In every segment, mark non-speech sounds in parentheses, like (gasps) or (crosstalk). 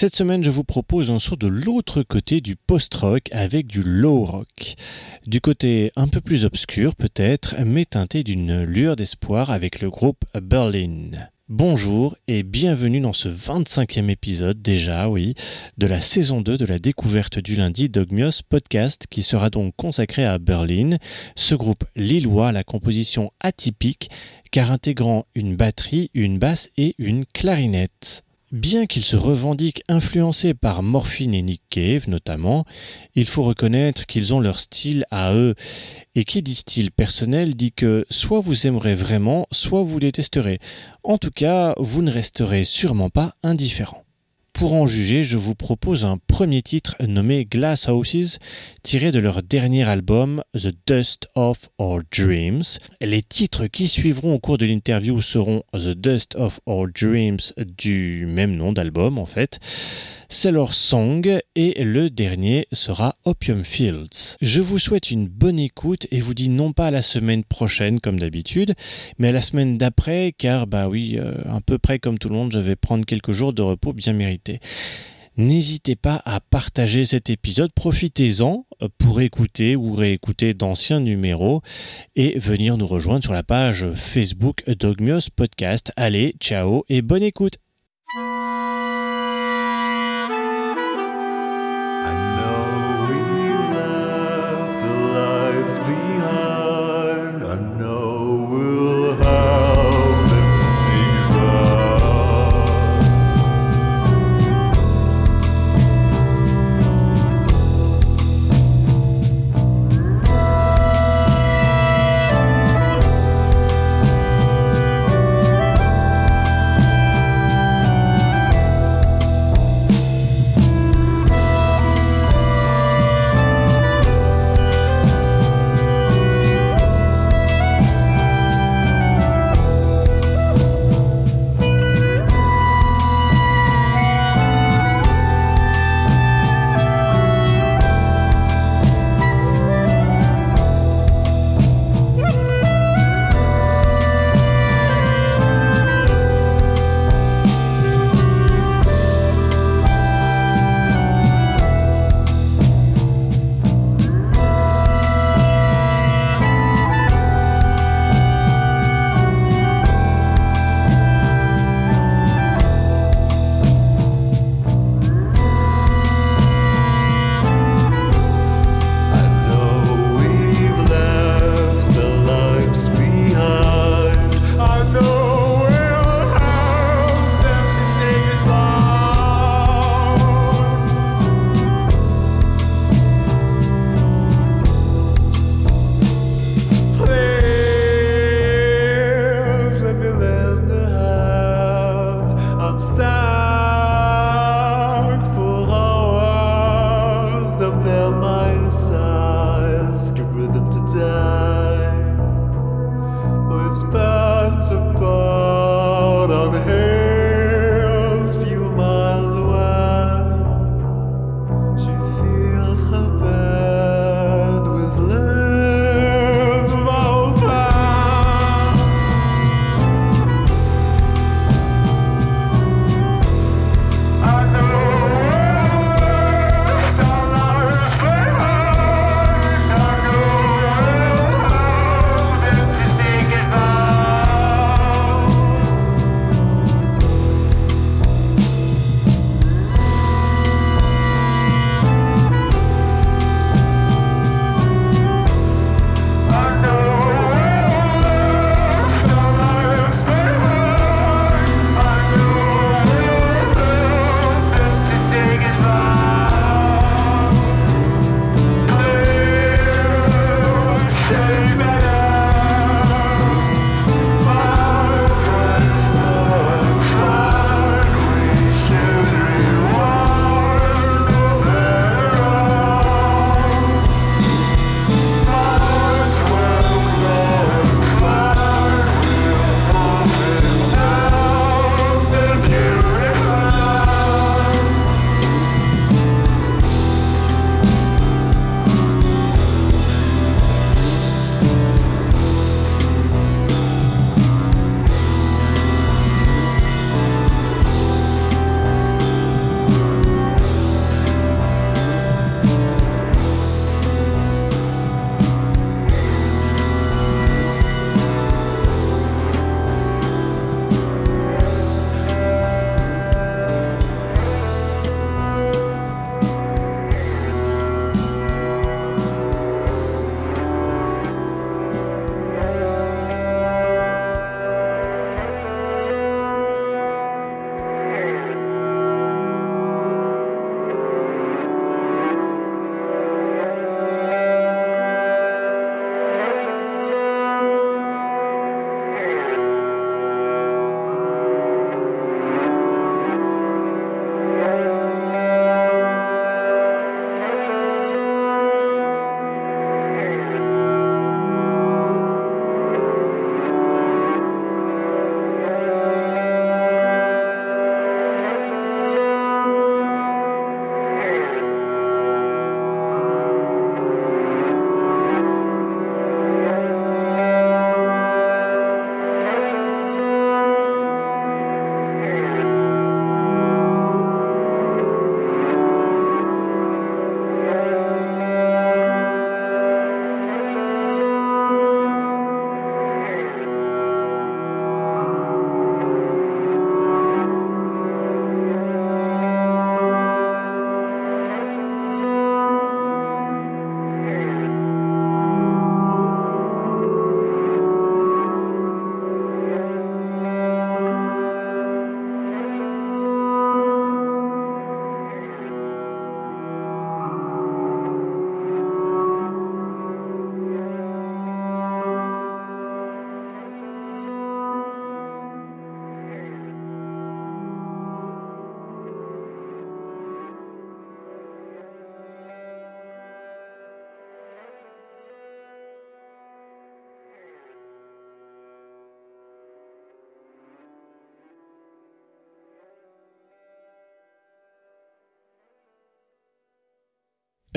Cette semaine, je vous propose un saut de l'autre côté du post-rock avec du low rock. Du côté un peu plus obscur peut-être, mais teinté d'une lueur d'espoir avec le groupe Berlin. Bonjour et bienvenue dans ce 25e épisode déjà, oui, de la saison 2 de la découverte du lundi Dogmios podcast qui sera donc consacré à Berlin, ce groupe lillois à la composition atypique car intégrant une batterie, une basse et une clarinette. Bien qu'ils se revendiquent influencés par Morphine et Nick Cave notamment, il faut reconnaître qu'ils ont leur style à eux. Et qui dit style personnel dit que soit vous aimerez vraiment, soit vous détesterez. En tout cas, vous ne resterez sûrement pas indifférent. Pour en juger, je vous propose un premier titre nommé Glass Houses, tiré de leur dernier album The Dust of Our Dreams. Les titres qui suivront au cours de l'interview seront The Dust of Our Dreams du même nom d'album en fait. C'est leur song et le dernier sera Opium Fields. Je vous souhaite une bonne écoute et vous dis non pas à la semaine prochaine comme d'habitude, mais à la semaine d'après car bah oui, euh, à peu près comme tout le monde, je vais prendre quelques jours de repos bien mérités. N'hésitez pas à partager cet épisode, profitez-en pour écouter ou réécouter d'anciens numéros et venir nous rejoindre sur la page Facebook Dogmios Podcast. Allez, ciao et bonne écoute Espírito.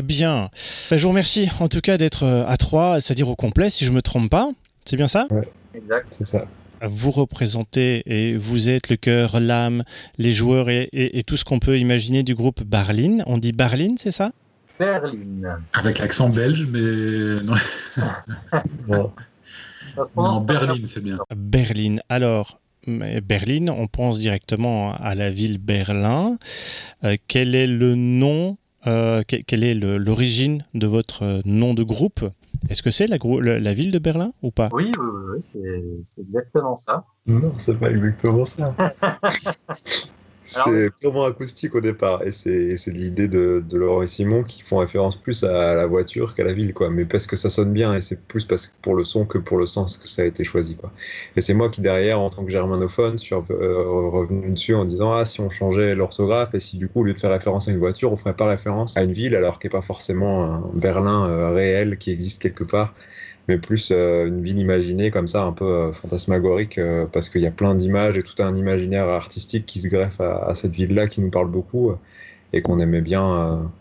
Bien. Bah, je vous remercie en tout cas d'être à trois, c'est-à-dire au complet, si je me trompe pas. C'est bien ça? Ouais, exact. C'est ça vous représentez et vous êtes le cœur, l'âme, les joueurs et, tout ce qu'on peut imaginer du groupe Barlin. On dit Barlin, c'est ça? Berlin. Avec l'accent belge, mais non. (laughs) non. Berlin, c'est bien. Berlin. Alors, Berlin, on pense directement à la ville Berlin. Euh, quel est le nom, euh, quelle est l'origine de votre nom de groupe? Est-ce que c'est la, la, ville de Berlin ou pas? Oui, oui, oui c'est exactement ça. Non, c'est pas exactement ça. (laughs) C'est purement acoustique au départ, et c'est l'idée de, de, Laurent et Simon qui font référence plus à la voiture qu'à la ville, quoi. Mais parce que ça sonne bien, et c'est plus parce pour le son que pour le sens que ça a été choisi, quoi. Et c'est moi qui derrière, en tant que germanophone, suis euh, revenu dessus en disant ah si on changeait l'orthographe et si du coup au lieu de faire référence à une voiture, on ferait pas référence à une ville alors qu'il n'y a pas forcément un Berlin euh, réel qui existe quelque part plus euh, une ville imaginée comme ça, un peu euh, fantasmagorique, euh, parce qu'il y a plein d'images et tout un imaginaire artistique qui se greffe à, cette ville-là, qui nous parle beaucoup et qu'on aimait bien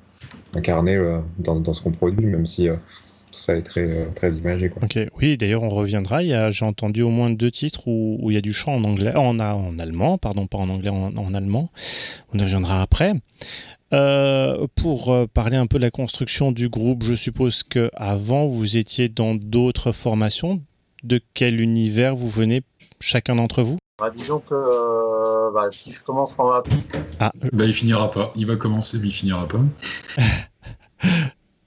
incarner dans, ce qu'on produit, même si tout ça est très, très imagé. Ok, oui, d'ailleurs, on reviendra. J'ai entendu au moins deux titres où, il y a du chant en anglais, en, en allemand, pardon, pas en anglais, en, en allemand. On y reviendra après. Euh, pour euh, parler un peu de la construction du groupe, je suppose que avant vous étiez dans d'autres formations. De quel univers vous venez chacun d'entre vous? Bah, Disons que euh, bah, si je commence par ma... Ah. Bah, il finira pas. Il va commencer, mais il finira pas. (laughs)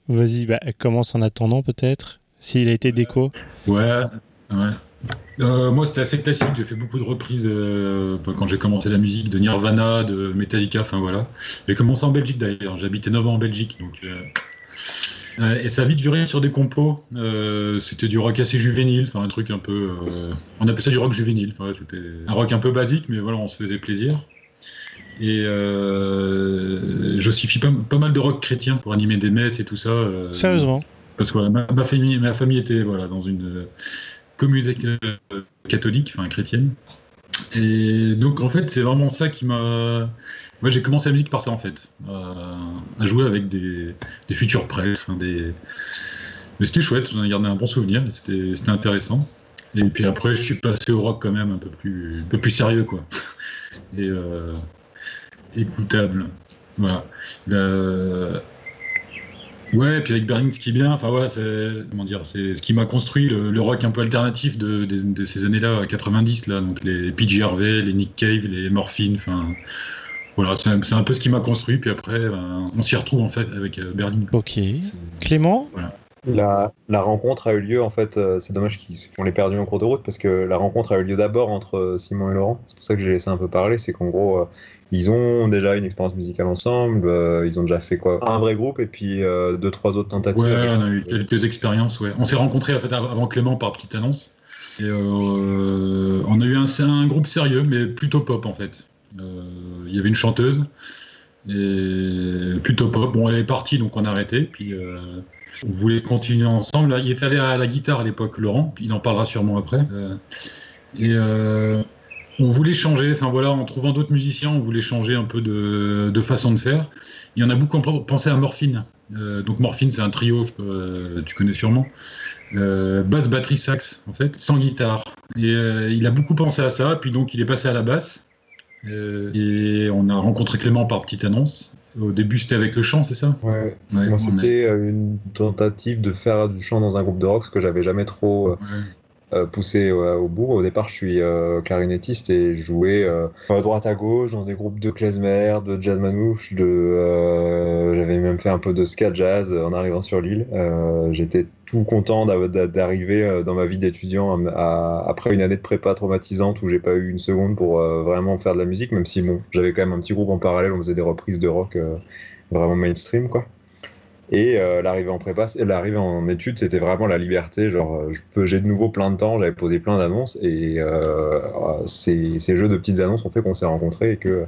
Vas-y, bah, commence en attendant peut-être. S'il a été déco. Ouais, ouais. Euh, moi, c'était assez classique. J'ai fait beaucoup de reprises euh, quand j'ai commencé la musique de Nirvana, de Metallica, enfin voilà. J'ai commencé en Belgique d'ailleurs. J'habitais 9 ans en Belgique. Donc, euh, et ça a vite duré sur des compos. c'était du rock assez juvénile, enfin un truc un peu. on appelait ça du rock juvénile. c'était un rock un peu basique, mais voilà, on se faisait plaisir. Et j'ossifie pas, pas, mal de rock chrétien pour animer des messes et tout ça. Sérieusement? Parce que ma, famille, ma famille était voilà, dans une communauté catholique, enfin chrétienne. Et donc en fait, c'est vraiment ça qui m'a. Moi, j'ai commencé la musique par ça en fait, à jouer avec des, futurs prêtres. Mais c'était chouette, j'en ai gardé un bon souvenir, c'était intéressant. Et puis après, je suis passé au rock quand même un peu plus, un peu plus sérieux, quoi. Et euh, écoutable. Voilà. Ouais, puis avec Berlin, ce qui est bien, enfin ouais, c'est comment dire, c'est ce qui m'a construit le, rock un peu alternatif de, ces années-là, 90 là, donc les PG Harvey, les Nick Cave, les Morphine, enfin voilà, c'est un, peu ce qui m'a construit. Puis après, ben, on s'y retrouve en fait avec euh, Berlin. Ok. Clément? La, rencontre a eu lieu, en fait, euh, c'est dommage qu'on l'ait perdu en cours de route parce que la rencontre a eu lieu d'abord entre euh, Simon et Laurent. C'est pour ça que j'ai laissé un peu parler. C'est qu'en gros, ils ont déjà une expérience musicale ensemble, euh, ils ont déjà fait quoi Un vrai groupe et puis euh, deux, trois autres tentatives. Ouais, on a eu quelques expériences, ouais. On s'est rencontrés en fait, avant Clément par petite annonce. Et euh, on a eu un, un, groupe sérieux, mais plutôt pop en fait. Il y avait une chanteuse, et plutôt pop. Bon, elle est partie, donc on a arrêté. Puis on voulait continuer ensemble? Il était allé à la guitare à l'époque, Laurent. Il en parlera sûrement après. et on voulait changer, enfin voilà, en trouvant d'autres musiciens, on voulait changer un peu de, façon de faire. Il y en a beaucoup pensé à Morphine. Euh, donc Morphine, c'est un trio, euh, tu connais sûrement. Euh, basse, batterie, sax, en fait, sans guitare. Et il a beaucoup pensé à ça, puis donc il est passé à la basse. et on a rencontré Clément par petite annonce. Au début, c'était avec le chant, c'est ça Ouais. Moi, c'était une tentative de faire du chant dans un groupe de rock, ce que j'avais jamais trop euh, poussé au bout. Au départ, je suis euh, clarinettiste et je jouais euh, à droite à gauche dans des groupes de klezmer, de jazz manouche, de j'avais même fait un peu de ska jazz en arrivant sur l'île. J'étais tout content d'arriver dans ma vie d'étudiant après une année de prépa traumatisante où j'ai pas eu une seconde pour vraiment faire de la musique, même si bon, j'avais quand même un petit groupe en parallèle, on faisait des reprises de rock vraiment mainstream quoi. Et euh, l'arrivée en prépa, l'arrivée en études, c'était vraiment la liberté. Genre, euh, j'ai de nouveau plein de temps, j'avais posé plein d'annonces et euh, ces, ces, jeux de petites annonces ont fait qu'on s'est rencontrés et que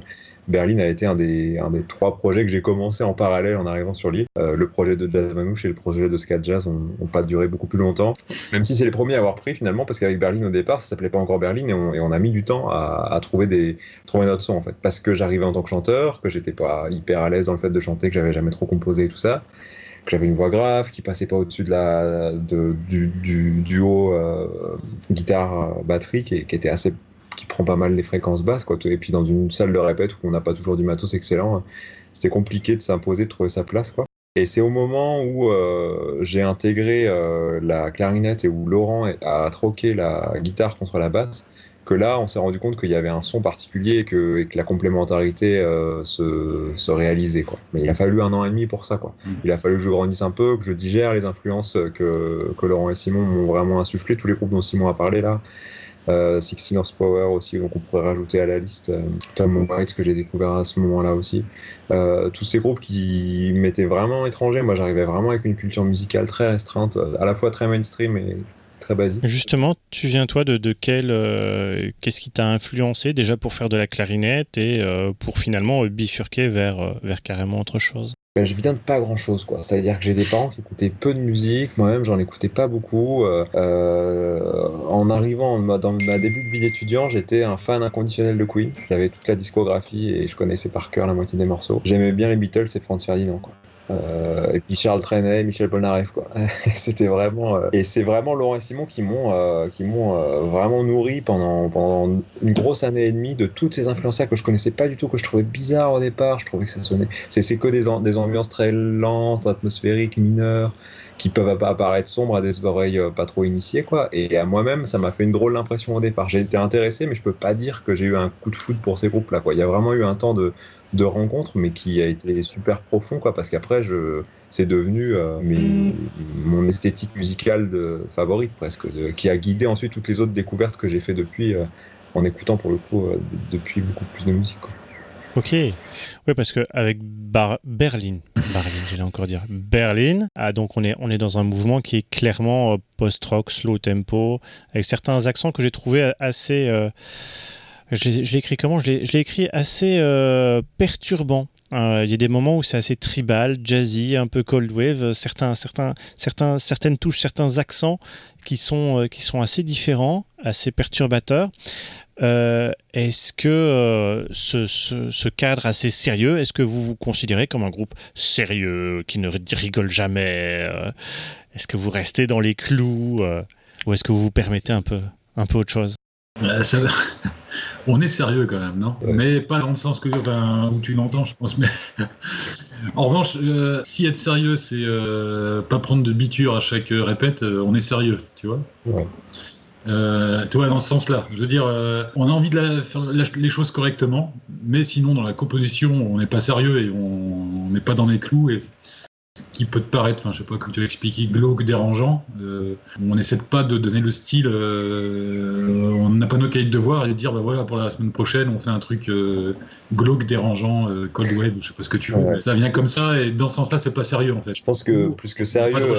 Berlin a été un des, trois projets que j'ai commencé en parallèle en arrivant sur l'île. Euh, le projet de Jazz Manouche et le projet de Scat Jazz n'ont pas duré beaucoup plus longtemps, même si c'est les premiers à avoir pris finalement, parce qu'avec Berlin au départ, ça s'appelait pas encore Berlin et on, a mis du temps à, trouver, des, notre son en fait. Parce que j'arrivais en tant que chanteur, que j'étais pas hyper à l'aise dans le fait de chanter, que j'avais jamais trop composé et tout ça. j'avais une voix grave qui passait pas au-dessus de la du, du duo euh, guitare batterie qui, qui, était assez qui prend pas mal les fréquences basses quoi et puis dans une salle de répète où on n'a pas toujours du matos excellent c'était compliqué de s'imposer de trouver sa place quoi et c'est au moment où euh, j'ai intégré euh, la clarinette et où Laurent a troqué la guitare contre la basse que là, on s'est rendu compte qu'il y avait un son particulier et que, la complémentarité euh, se, se, réalisait. Quoi. Mais il a fallu un an et demi pour ça. Quoi. Mmh. Il a fallu que je grandisse un peu, que je digère les influences que, que Laurent et Simon m'ont vraiment insufflé, tous les groupes dont Simon a parlé là. Euh, Sixteen Power aussi, donc on pourrait rajouter à la liste euh, Tom White que j'ai découvert à ce moment-là aussi. Euh, tous ces groupes qui m'étaient vraiment étrangers. Moi, j'arrivais vraiment avec une culture musicale très restreinte, à la fois très mainstream et très basique. Justement, tu viens toi de, de quel qu'est-ce qui t'a influencé déjà pour faire de la clarinette et pour finalement bifurquer vers vers carrément autre chose? Ben, je viens de pas grand chose, quoi. C'est-à-dire que j'ai des parents qui écoutaient peu de musique, moi-même j'en écoutais pas beaucoup. Euh, euh en arrivant dans ma début de vie d'étudiant, j'étais un fan inconditionnel de Queen. J'avais toute la discographie et je connaissais par cœur la moitié des morceaux. J'aimais bien les Beatles et Franz Ferdinand. Euh, et puis Charles Trenet, Michel Polnareff, quoi. (laughs) C'était vraiment euh, et c'est vraiment Laurent et Simon qui m'ont euh, vraiment nourri pendant pendant une grosse année et demie de toutes ces influences que je connaissais pas du tout, que je trouvais bizarre au départ. Je trouvais que ça sonnait. C'est que des des ambiances très lentes, atmosphériques, mineures qui peuvent apparaître sombres à des oreilles pas trop initiées quoi et à moi-même ça m'a fait une drôle d'impression au départ j'ai été intéressé mais je peux pas dire que j'ai eu un coup de foot pour ces groupes là quoi il y a vraiment eu un temps de de rencontres, mais qui a été super profond, quoi, parce qu'après, je, c'est devenu euh, mon esthétique musicale de, favorite presque, qui a guidé ensuite toutes les autres découvertes que j'ai fait depuis, euh, en écoutant pour le coup euh, depuis beaucoup plus de musique. Quoi. Ok, oui, parce que avec Bar Berlin, Berlin, j'allais encore dire Berlin, ah, donc on est on est dans un mouvement qui est clairement post-rock, slow tempo, avec certains accents que j'ai trouvé assez je l'ai écrit comment? Je l'ai écrit assez euh, perturbant. Euh, il y a des moments où c'est assez tribal, jazzy, un peu cold wave, certaines touches, certains accents qui sont, euh, assez différents, assez perturbateurs. est-ce que ce, cadre assez sérieux, est-ce que vous vous considérez comme un groupe sérieux, qui ne rigole jamais Est-ce que vous restez dans les clous Ou est-ce que vous vous permettez un peu, un peu autre chose? Ça, on est sérieux quand même, non? Mais pas dans le sens que, où tu l'entends, je pense. Mais (laughs) en revanche, euh, si être sérieux, c'est euh, pas prendre de biture à chaque répète, euh, on est sérieux, tu vois? Ouais. tu vois, dans ce sens-là. Je veux dire, on a envie de faire les choses correctement, mais sinon, dans la composition, on n'est pas sérieux et on n'est pas dans les clous. Et qui peut te paraître, enfin, je sais pas comment tu l'expliques, glauque, dérangeant. Euh, on n'essaie pas de donner le style. Euh, on n'a pas nos cahiers de devoirs et de dire, bah voilà, pour la semaine prochaine, on fait un truc euh, glauque, dérangeant, cold web, je sais pas ce que tu veux. Ça vient comme ça et dans ce sens-là, c'est pas sérieux en fait. Je pense que plus que sérieux,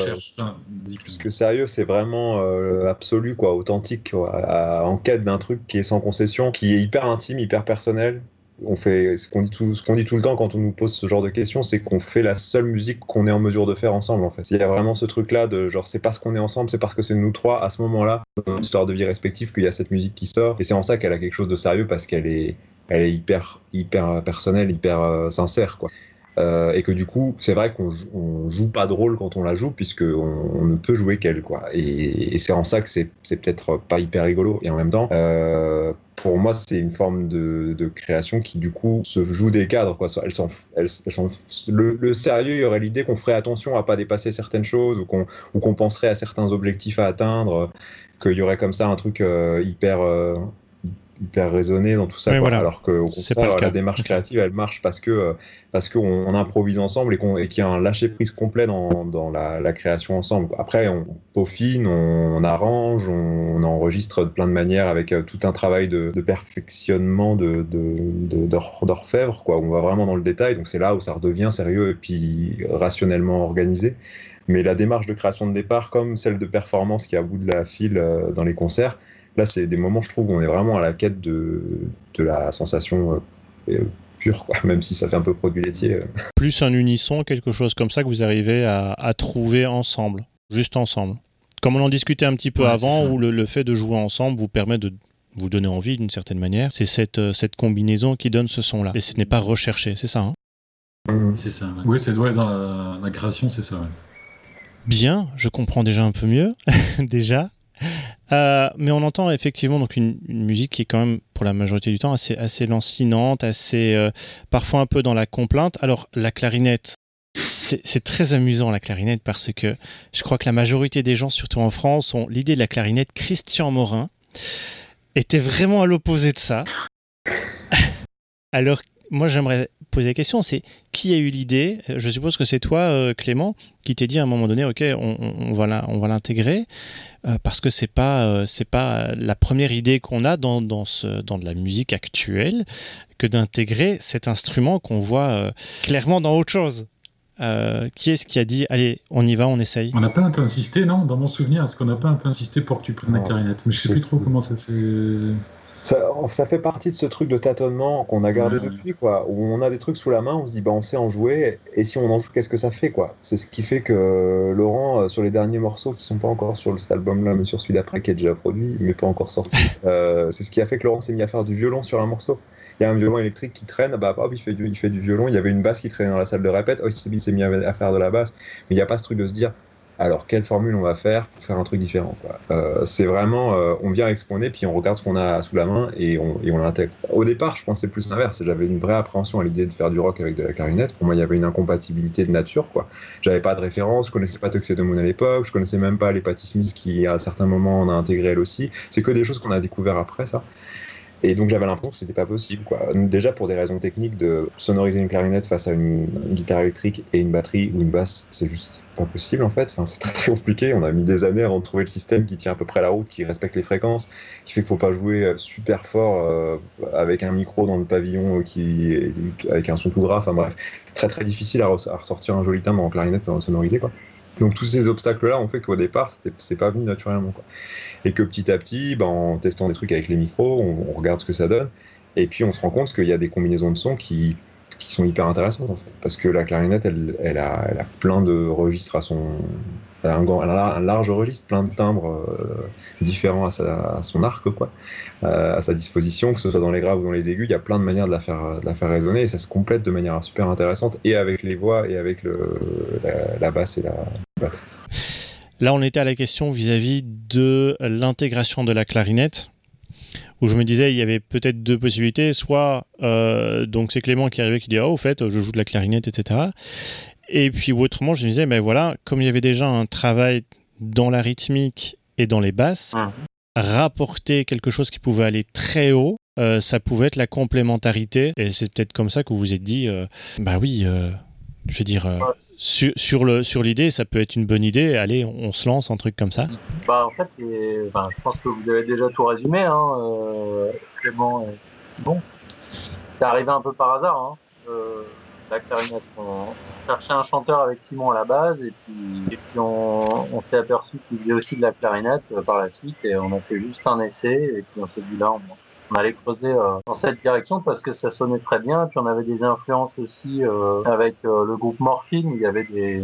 plus que sérieux, c'est vraiment absolu, quoi, authentique, en quête d'un truc qui est sans concession, qui est hyper intime, hyper personnel on fait ce qu'on dit tout ce qu'on dit tout le temps quand on nous pose ce genre de questions c'est qu'on fait la seule musique qu'on est en mesure de faire ensemble en fait il y a vraiment ce truc là de genre c'est parce qu'on est ensemble c'est parce que c'est nous trois à ce moment là dans notre histoire de vie respective qu'il y a cette musique qui sort et c'est en ça qu'elle a quelque chose de sérieux parce qu'elle est hyper hyper personnelle hyper euh, sincère quoi euh, et que du coup, c'est vrai qu'on joue pas de rôle quand on la joue, puisque on, ne peut jouer qu'elle. Et, c'est en ça que c'est peut-être pas hyper rigolo. Et en même temps, euh, pour moi, c'est une forme de, création qui, du coup, se joue des cadres, le, sérieux, il y aurait l'idée qu'on ferait attention à pas dépasser certaines choses, ou qu'on penserait à certains objectifs à atteindre, qu'il y aurait comme ça un truc euh, hyper hyper raisonné dans tout ça. Alors que au contraire, la démarche créative, elle marche parce que euh, parce qu'on on improvise ensemble et qu'il y a un lâcher prise complet dans, dans la, création ensemble. Après, on peaufine, on, arrange, on, enregistre de plein de manières avec euh, tout un travail de, perfectionnement de, d'orfèvre. Quoi. On va vraiment dans le détail, donc c'est là où ça redevient sérieux et puis rationnellement organisé. Mais la démarche de création de départ, comme celle de performance qui est à bout de la file euh, dans les concerts, Là, c'est des moments, je trouve, où on est vraiment à la quête de, de la sensation euh, euh, pure, quoi, (laughs) même si ça fait un peu produit laitier. Euh. Plus un unisson, quelque chose comme ça que vous arrivez à, à trouver ensemble, juste ensemble. Comme on en discutait un petit peu avant, où le, le, fait de jouer ensemble vous permet de vous donner envie d'une certaine manière, c'est cette, cette combinaison qui donne ce son-là. Et ce n'est pas recherché, c'est ça hein? Mhm. C'est ça. ouais. Oui, c'est ouais, dans la, la création, c'est ça. ouais. Bien, je comprends déjà un peu mieux, (laughs) déjà. Euh, mais on entend effectivement donc une, musique qui est quand même pour la majorité du temps assez, assez lancinante, assez euh, parfois un peu dans la complainte. Alors la clarinette, c'est très amusant la clarinette parce que je crois que la majorité des gens, surtout en France, ont l'idée de la clarinette. Christian Morin était vraiment à l'opposé de ça. (laughs) Alors moi j'aimerais poser la question, c'est qui a eu l'idée Je suppose que c'est toi, euh, Clément, qui t'es dit à un moment donné, ok, on, on- on va l'intégrer euh, parce que c'est pas euh, c'est pas la première idée qu'on a dans dans, ce, dans de la musique actuelle que d'intégrer cet instrument qu'on voit euh, clairement dans autre chose. Euh, qui est-ce qui a dit allez on y va on essaye? On n'a pas un peu insisté, non? Dans mon souvenir, est-ce qu'on n'a pas un peu insisté pour que tu prennes la clarinette? Mais je sais plus trop comment ça s'est. Ça, ça fait partie de ce truc de tâtonnement qu'on a gardé depuis, quoi, où on a des trucs sous la main, on se dit, bah, on sait en jouer, et si on en joue, qu'est-ce que ça fait, quoi? C'est ce qui fait que Laurent, euh, sur les derniers morceaux qui sont pas encore sur cet album-là, mais sur celui d'après, qui est déjà produit, mais pas encore sorti, (laughs) euh, c'est ce qui a fait que Laurent s'est mis à faire du violon sur un morceau. Il y a un violon électrique qui traîne, bah, hop, il fait, du, il fait du violon, il y avait une basse qui traînait dans la salle de répète, oh, il s'est mis- à faire de la basse, mais il n'y a pas ce truc de se dire, alors quelle formule on va faire pour faire un truc différent. Euh, c'est vraiment euh, on vient exposer puis on regarde ce qu'on a sous la main et on, et on l'intègre. Au départ je pensais plus l'inverse, j'avais une vraie appréhension à l'idée de faire du rock avec de la clarinette. Pour moi il y avait une incompatibilité de nature quoi. J'avais pas de référence, je connaissais pas Tuxedo Moon à l'époque, je connaissais même pas les Patti Smith qui à certains moments on a intégré elle aussi. C'est que des choses qu'on a découvert après ça. Et donc j'avais l'impression que c'était pas possible. Quoi. Déjà pour des raisons techniques de sonoriser une clarinette face à une, guitare électrique et une batterie ou une basse, c'est juste pas possible en fait. Enfin, c'est très, compliqué. On a mis des années avant de trouver le système qui tient à peu près la route, qui respecte les fréquences, qui fait qu'il faut pas jouer euh, super fort euh, avec un micro dans le pavillon euh, qui avec un son tout gras. Enfin bref, très très difficile à, à ressortir un joli timbre en clarinette sonorisé quoi. Donc tous ces obstacles-là ont fait qu'au départ, c'est pas venu naturellement. Et que petit à petit, ben, en testant des trucs avec les micros, on regarde ce que ça donne. Et puis on se rend compte qu'il y a des combinaisons de sons qui, qui sont hyper intéressantes en fait. Parce que la clarinette, elle, elle, a, plein de registres à son. Elle a un, grand- elle a un large registre, plein de timbres euh, différents à, sa, à son arc, quoi, euh, à sa disposition, que ce soit dans les graves ou dans les aigus. Il y a plein de manières de la faire, de la faire résonner et ça se complète de manière super intéressante et avec les voix et avec le, la, la basse et la batterie. Là, on était à la question vis-à-vis de l'intégration de la clarinette, où je me disais il y avait peut-être deux possibilités. Soit, euh, donc c'est Clément qui arrivait qui dit ah au fait je joue de la clarinette, etc. Et puis ou autrement, je me disais ben voilà, comme il y avait déjà un travail dans la rythmique et dans les basses, Mhm. rapporter quelque chose qui pouvait aller très haut. euh, ça pouvait être la complémentarité et c'est peut-être comme ça que vous vous êtes dit euh, bah oui je veux dire sur, le sur l'idée ça peut être une bonne idée allez on, se lance un truc comme ça Bah, en fait, je pense que vous avez déjà tout résumé, hein, euh, Clément. et- Bon, c'est arrivé un peu par hasard, hein, euh, la clarinette. On cherchait un chanteur avec Simon à la base, et puis, on s'est aperçu qu'il faisait aussi de la clarinette euh, par la suite, et on a fait juste un essai, et puis on s'est dit là, on, on allait creuser euh, dans cette direction parce que ça sonnait très bien, puis on avait des influences aussi euh, avec euh, le groupe Morphine, il y avait des,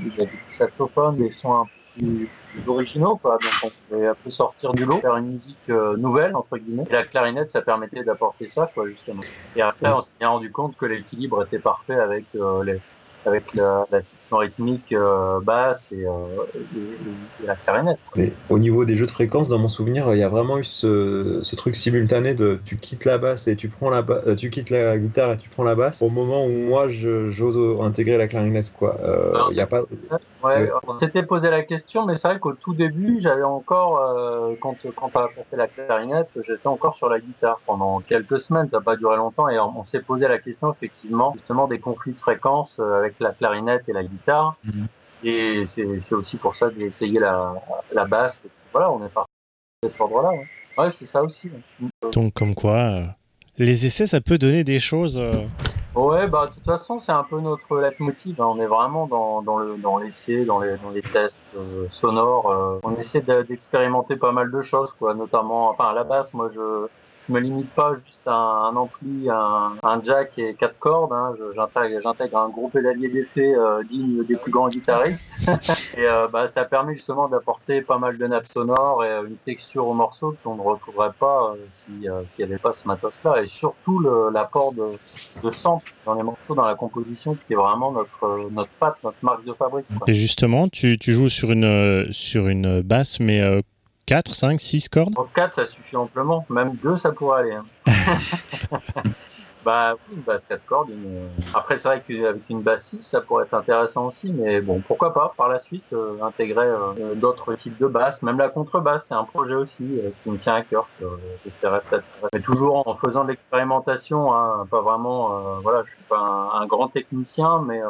il y avait des saxophones, des sons un plus plus originaux, quoi. Donc on pouvait un peu sortir du lot, faire une musique euh, nouvelle, entre guillemets. Et la clarinette, ça permettait d'apporter ça, quoi, justement. Et après, on s'est bien rendu compte que l'équilibre était parfait avec euh, les, avec la, la section rythmique euh, basse et, euh, et, la clarinette. Mais au niveau des jeux de fréquences, dans mon souvenir, il y a vraiment eu ce, ce truc simultané de tu quittes la basse et tu prends la euh, tu quittes la guitare et tu prends la basse. Au moment où moi j'ose intégrer la clarinette, quoi. Il y a pas. Ouais, on s'était posé la question, mais c'est vrai qu'au tout début, j'avais encore, quand, quand on a fait la clarinette, j'étais encore sur la guitare pendant quelques semaines, ça n'a pas duré longtemps, et on, on s'est posé la question, effectivement, justement, des conflits de fréquences euh, avec la clarinette et la guitare. Mhm. Et c'est aussi pour ça que j'ai essayé la, la basse. Voilà, on est parti de cet endroit-là. Ouais, Ouais, c'est ça aussi. ouais. donc comme quoi euh, les essais ça peut donner des choses euh, Ouais, bah de toute façon, c'est un peu notre leitmotiv. hein. On est vraiment dans, dans le dans l'essai, dans les dans les tests euh, sonores. On essaie de- d'expérimenter pas mal de choses, quoi. Notamment, enfin à la base, moi je je me limite pas juste à un, ampli, un, un, jack et quatre cordes. Hein. J'intègre un gros pédalier d'effet euh, digne des plus grands guitaristes. (laughs) et euh, bah, ça permet justement d'apporter pas mal de nappes sonores et euh, une texture au morceau qu'on ne retrouverait pas s'il n'y avait pas ce matos-là. Et surtout l'apport de, de sample dans les morceaux, dans la composition, qui est vraiment notre, notre patte, notre marque de fabrique. Quoi. Et justement, tu, tu joues sur une, sur une basse, mais 4, 5, 6 cordes 4, ça suffit amplement. Même 2, ça pourrait aller. Hein. (laughs) bah oui, une basse 4 cordes. Après, c'est vrai qu'avec une basse 6, ça pourrait être intéressant aussi. Mais bon, pourquoi pas, par la suite, euh, intégrer euh, d'autres types de basses. Même la contrebasse, c'est un projet aussi euh, qui me tient à cœur. j'essaierai peut-être. Mais toujours en faisant de l'expérimentation. Hein, pas vraiment. voilà, je suis pas un, un grand technicien, mais,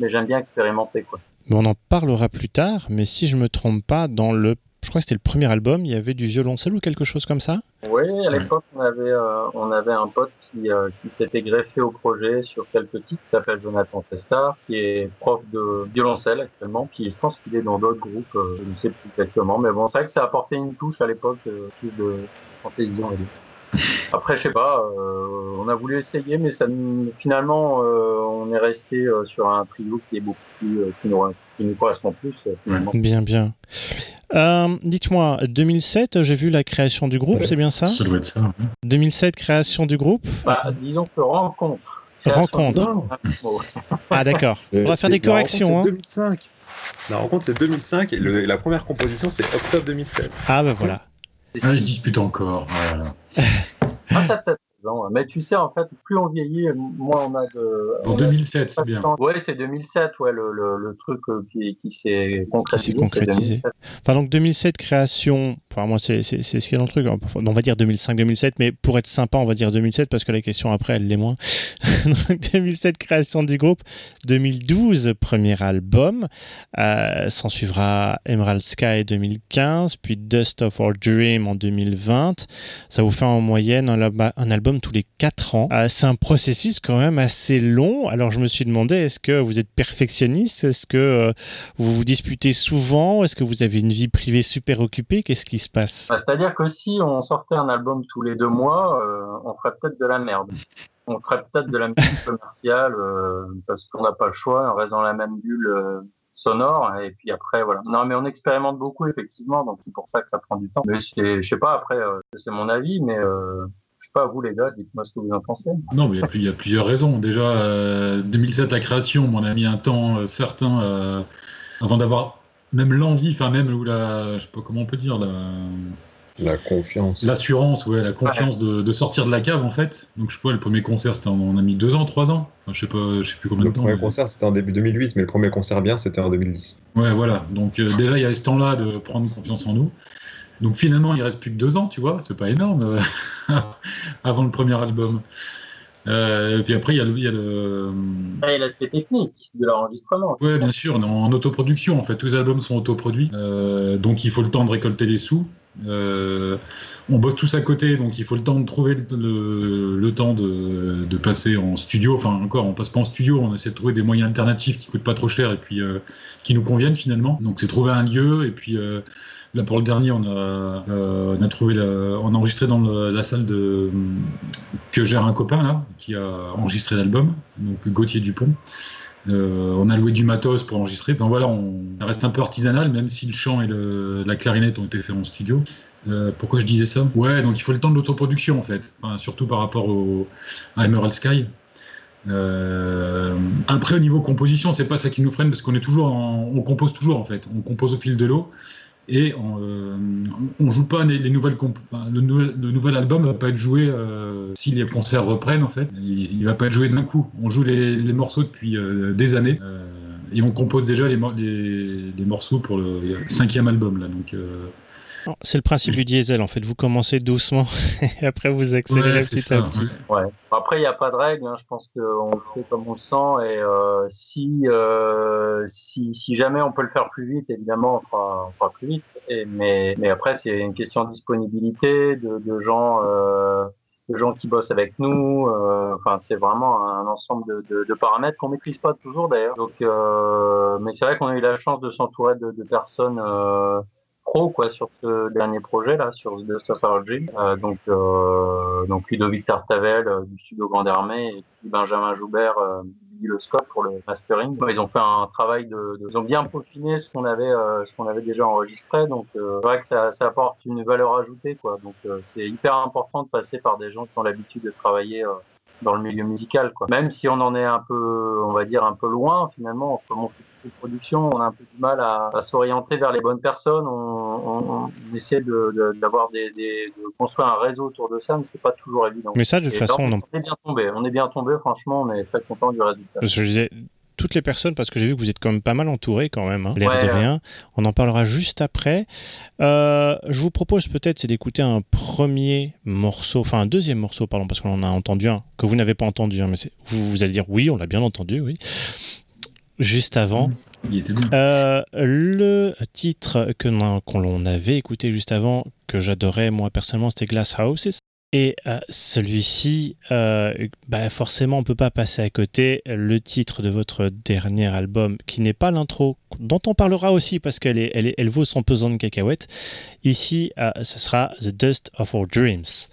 mais j'aime bien expérimenter. Quoi. On en parlera plus tard. Mais si je me trompe pas, dans le je crois que c'était le premier album, il y avait du violoncelle ou quelque chose comme ça Oui, à l'époque, on, avait, euh, on avait un pote qui, euh, qui s'était greffé au projet sur quelques titres, qui s'appelle Jonathan Testard, qui est prof de violoncelle actuellement, puis je pense qu'il est dans d'autres groupes, euh, je ne sais plus exactement, mais bon, c'est vrai que ça a apporté une touche à l'époque, plus de fantaisie, on après, je sais pas, euh, on a voulu essayer, mais ça, finalement, euh, on est resté euh, sur un trio qui est beaucoup plus, qui nous, correspond plus. Bien, bien. Dites-moi, 2007, j'ai vu la création du groupe, c'est bien ça? Ça doit être ça. 2007, création du groupe? Bah, Disons que rencontre. Rencontre. Ah d'accord. (laughs) On va faire des corrections. Hein. 2005. La rencontre c'est 2005 et la première composition c'est octobre 2007. Ah ben voilà. Ah, je dispute encore. Voilà. (laughs) ah, mais tu sais, en fait, plus on vieillit, moins on a de. En 2007, c'est bien. Ouais, c'est 2007, ouais, le, le, truc euh, qui, qui s'est concrétisé. concrétisé. Enfin, donc 2007, création. Enfin, moi, c'est ce qui est dans le truc. Hein. On va dire 2005-2007, mais pour être sympa, on va dire 2007 parce que la question après, elle l'est moins. donc, 2007, création du groupe. 2012, premier album. Euh, S'en suivra Emerald Sky 2015, puis Dust of Our Dream en 2020. Ça vous fait en moyenne un, un album tous les 4 ans. Euh, c'est un processus quand même assez long. Alors je me suis demandé, est-ce que vous êtes perfectionniste? Est-ce que euh, vous vous disputez souvent? Est-ce que vous avez une vie privée super occupée? Qu'est-ce qui se passe? Bah, C'est-à-dire que si on sortait un album tous les deux mois, euh, on ferait peut-être de la merde. On ferait peut-être de la musique commerciale parce qu'on n'a pas le choix, on reste dans la même bulle sonore et puis après voilà non mais on expérimente beaucoup effectivement donc c'est pour ça que ça prend du temps mais je sais pas après c'est mon avis mais pas vous les gars, dites-moi ce que vous en pensez. Non, mais il y, a plusieurs raisons. Déjà, 2007, euh, la création, on a mis un temps euh, certain euh, avant d'avoir même l'envie, enfin même la, je sais pas comment on peut dire, la, la confiance. L'assurance, ouais, la confiance de, sortir de la cave en fait. Donc je sais pas, le premier concert, c'était on a mis deux ans, trois ans. je sais pas, je sais plus combien de temps. Le premier concert, c'était en début 2008, mais le premier concert bien, c'était en 2010. Ouais, voilà. Donc déjà, il y a ce temps-là de prendre confiance en nous. Donc finalement, il reste plus que deux ans, tu vois, c'est pas énorme euh, (laughs) avant le premier album. Euh, et puis après, il y a, le. l'aspect technique de l'enregistrement. Oui, bien sûr, en autoproduction. En fait, tous les albums sont autoproduits. Euh, donc il faut le temps de récolter les sous. on bosse tous à côté, donc il faut le temps de trouver le, temps de, passer en studio. Enfin, encore, on passe pas en studio, on essaie de trouver des moyens alternatifs qui coûtent pas trop cher et puis qui nous conviennent finalement. Donc c'est trouver un lieu et puis Là, pour le dernier, on a, euh, trouvé, on a enregistré dans la salle que gère un copain qui a enregistré l'album, donc Gauthier Dupont. Euh, on a loué du matos pour enregistrer. Enfin voilà, on reste un peu artisanal, même si le chant et la clarinette ont été faits en studio. Euh, pourquoi je disais ça? Ouais, donc il faut le temps de l'autoproduction en fait, surtout par rapport au, à Emerald Sky. après, au niveau composition, c'est pas ça qui nous freine parce qu'on est toujours, on compose toujours en fait. On compose au fil de l'eau. Et on, euh, on joue pas les, nouvelles le, le, nouvel album va pas être joué euh, si les concerts reprennent en fait. Il, va pas être joué d'un coup. On joue les, morceaux depuis euh, des années euh, et on compose déjà les, les, morceaux pour le cinquième album là. Donc c'est le principe du diesel en fait. Vous commencez doucement (laughs) et après vous accélérez petit à petit. Ouais. Après, il n'y a pas de règle. Hein. Je pense qu'on fait comme on le sent. Et euh, si, euh, si, si, jamais on peut le faire plus vite, évidemment, on fera, on fera plus vite. Et, mais, mais après, c'est une question de disponibilité, de, de gens. Euh, de gens qui bossent avec nous. Euh, enfin, c'est vraiment un ensemble de, de, de paramètres qu'on maîtrise pas toujours d'ailleurs. Donc, euh, mais c'est vrai qu'on a eu la chance de s'entourer de, de personnes pro quoi sur ce dernier projet là, sur The Stuff euh, donc donc Ludovic Tartavel du studio Grande Armée et Benjamin Joubert le scope pour le mastering. Ils ont fait un travail de, ils ont bien peaufiné ce qu'on avait, ce qu'on avait déjà enregistré. Donc, c'est vrai que ça, ça, apporte une valeur ajoutée, quoi. Donc, c'est hyper important de passer par des gens qui ont l'habitude de travailler dans le milieu musical. Quoi. Même si on en est un peu, on va dire, un peu loin, finalement, entre mon de production, on a un peu du mal à, s'orienter vers les bonnes personnes. On, essaie d'avoir de, des, de construire un réseau autour de ça, mais c'est pas toujours évident. Mais ça, de toute façon, on, est bien tombé. On est bien tombé. Franchement, on est très content du résultat. je disais, toutes les personnes, parce que j'ai vu que vous êtes quand même pas mal entouré quand même, hein, l'air de rien. On en parlera juste après. Euh, je vous propose peut-être c'est d'écouter un premier morceau, enfin un deuxième morceau, pardon, parce qu'on en a entendu un que vous n'avez pas entendu, hein, mais vous, vous allez dire oui, on l'a bien entendu, oui. Juste avant. Euh, le titre que l'on avait écouté juste avant, que j'adorais moi personnellement, c'était Glass Houses. Et euh, celui-ci, euh, bah forcément, on ne peut pas passer à côté. Le titre de votre dernier album, qui n'est pas l'intro, dont on parlera aussi parce qu'elle est, elle, elle vaut son pesant de cacahuètes. Ici, ce sera The Dust of Our Dreams.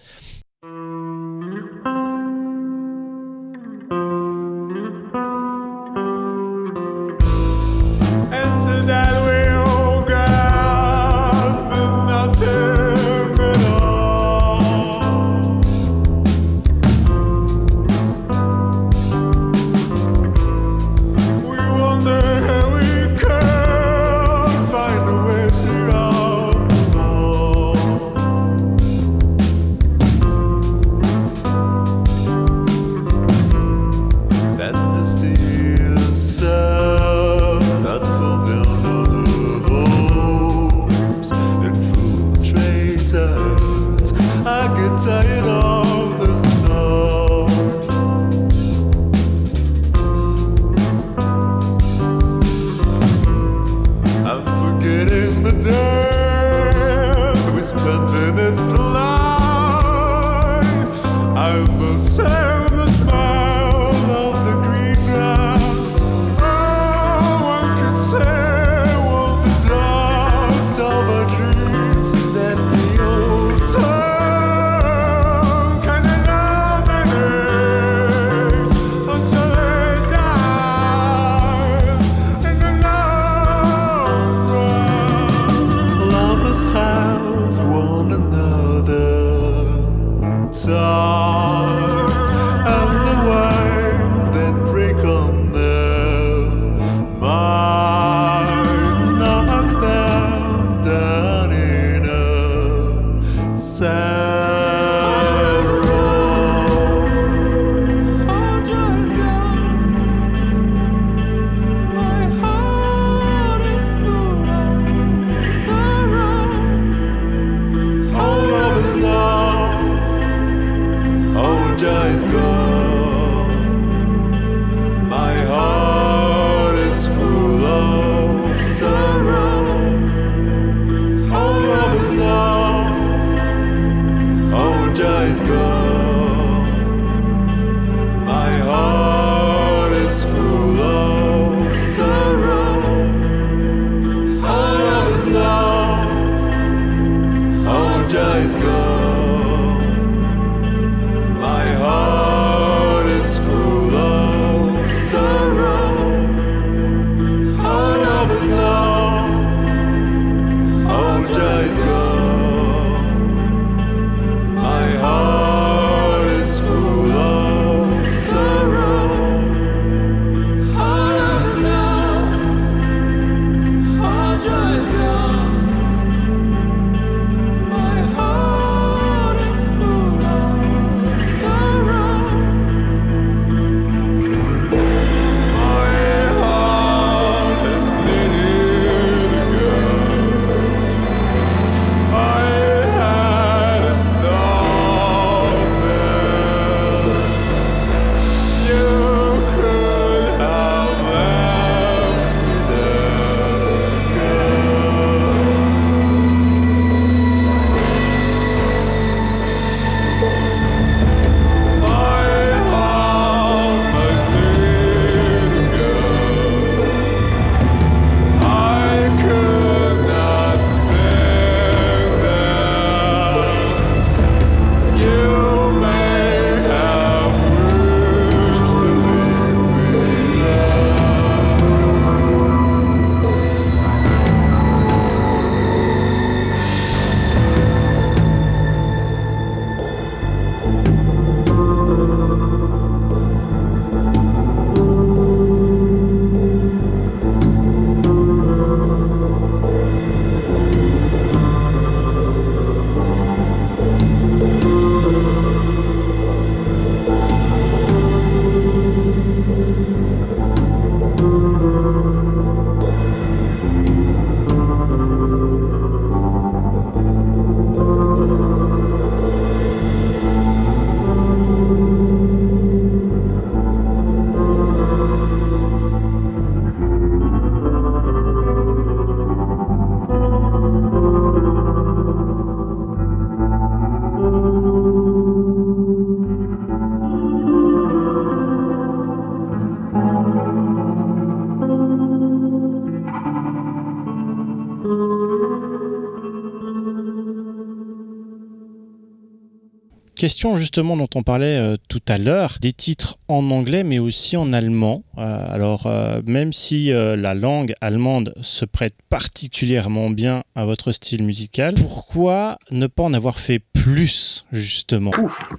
Question justement dont on parlait euh, tout à l'heure, des titres en anglais mais aussi en allemand. Euh, alors euh, même si la langue allemande se prête particulièrement bien à votre style musical, pourquoi ne pas en avoir fait plus justement? Ouf,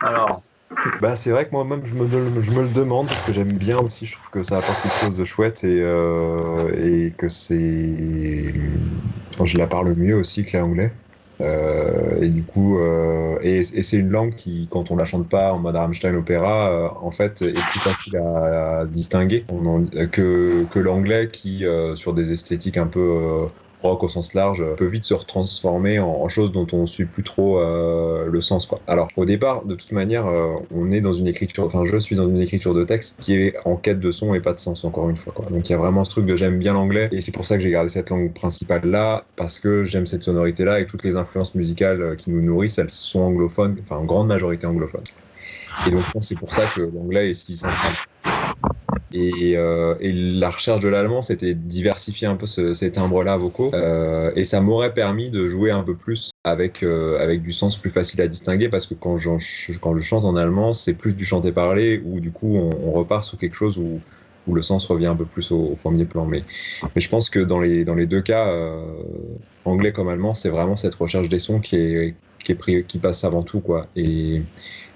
Alors, bah, c'est vrai que moi-même, je me, je me le demande parce que j'aime bien aussi. Je trouve que ça apporte quelque chose de chouette et, euh, et que c'est. Je la parle mieux aussi que l'anglais. Euh, et du coup, euh, et, c'est une langue qui, quand on la chante pas en mode Rammstein opéra, euh, en fait, est plus facile à, à distinguer. Que, que l'anglais qui, euh, sur des esthétiques un peu euh, rock au sens large peut vite se retransformer en, en choses dont on suit plus trop euh, le sens. Alors au départ, de toute manière, euh, on est dans une écriture, enfin je suis dans une écriture de texte qui est en quête de son et pas de sens encore une fois. Donc il y a vraiment ce truc de j'aime bien l'anglais et c'est pour ça que j'ai gardé cette langue principale là parce que j'aime cette sonorité là et toutes les influences musicales euh, qui nous nourrissent, elles sont anglophones, enfin en grande majorité anglophones. Et donc je pense que c'est pour ça que l'anglais est si central. Et, euh, et, la recherche de l'allemand, c'était diversifier un peu ce, ces timbres-là vocaux. Euh, et ça m'aurait permis de jouer un peu plus avec, euh, avec du sens plus facile à distinguer parce que quand, quand je chante en allemand, c'est plus du chanté parlé où du coup on, repart sur quelque chose où, où le sens revient un peu plus au, premier plan. Mais, je pense que dans les, dans les deux cas, anglais comme allemand, c'est vraiment cette recherche des sons qui, est, qui, est qui passe avant tout. Quoi.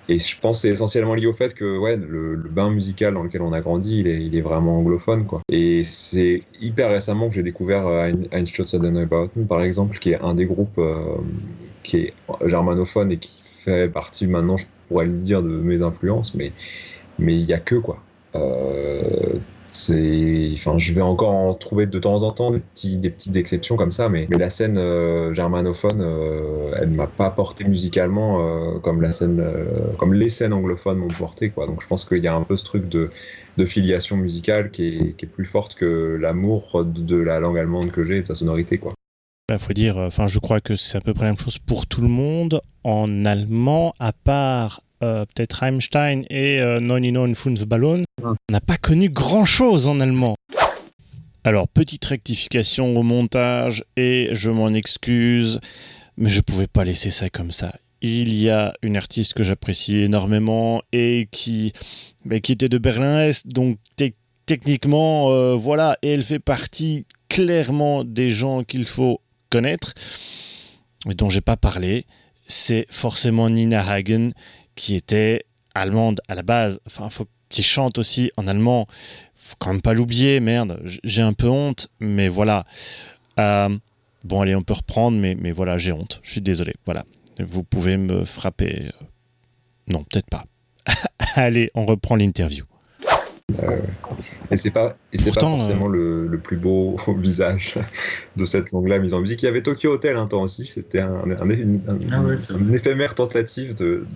Et je pense que c'est essentiellement lié au fait que ouais, le, bain musical dans lequel on a grandi, il est, vraiment anglophone. Quoi. Et c'est hyper récemment que j'ai découvert euh, Ein About par exemple, qui est un des groupes euh, qui est germanophone et qui fait partie maintenant, je pourrais le dire, de mes influences, mais mais il n'y a que quoi. Euh, c'est enfin je vais encore en trouver de temps en temps des, petites exceptions comme ça mais, mais la scène euh, germanophone euh, elle m'a pas porté musicalement euh, comme la scène comme les scènes anglophones m'ont porté quoi donc je pense qu'il y a un peu ce truc de, filiation musicale qui est, qui est, plus forte que l'amour de, la langue allemande que j'ai et de sa sonorité quoi il faut dire, enfin, je crois que c'est à peu près la même chose pour tout le monde. En allemand, à part euh, peut-être Rammstein et euh, 995 Ballon, on n'a pas connu grand-chose en allemand. Alors, petite rectification au montage, et je m'en excuse, mais je pouvais pas laisser ça comme ça. Il y a une artiste que j'apprécie énormément et qui, mais qui était de Berlin-Est, donc te techniquement, euh, voilà, et elle fait partie clairement des gens qu'il faut connaître, et dont j'ai pas parlé. C'est forcément Nina Hagen, qui était allemande à la base, enfin, faut qui chante aussi en allemand. Faut quand même pas l'oublier, merde. J'ai un peu honte, mais voilà. Euh, bon, allez, on peut reprendre, mais, mais voilà, j'ai honte. Je suis désolé. Voilà. Vous pouvez me frapper. Non, peut-être pas. (laughs) allez, on reprend l'interview. Euh, et c'est pas, et c'est pas forcément euh... le, le, plus beau (laughs) visage de cette langue-là mise en musique. Il y avait Tokyo Hotel un temps aussi. C'était un, un, un, ah ouais, une éphémère tentative de,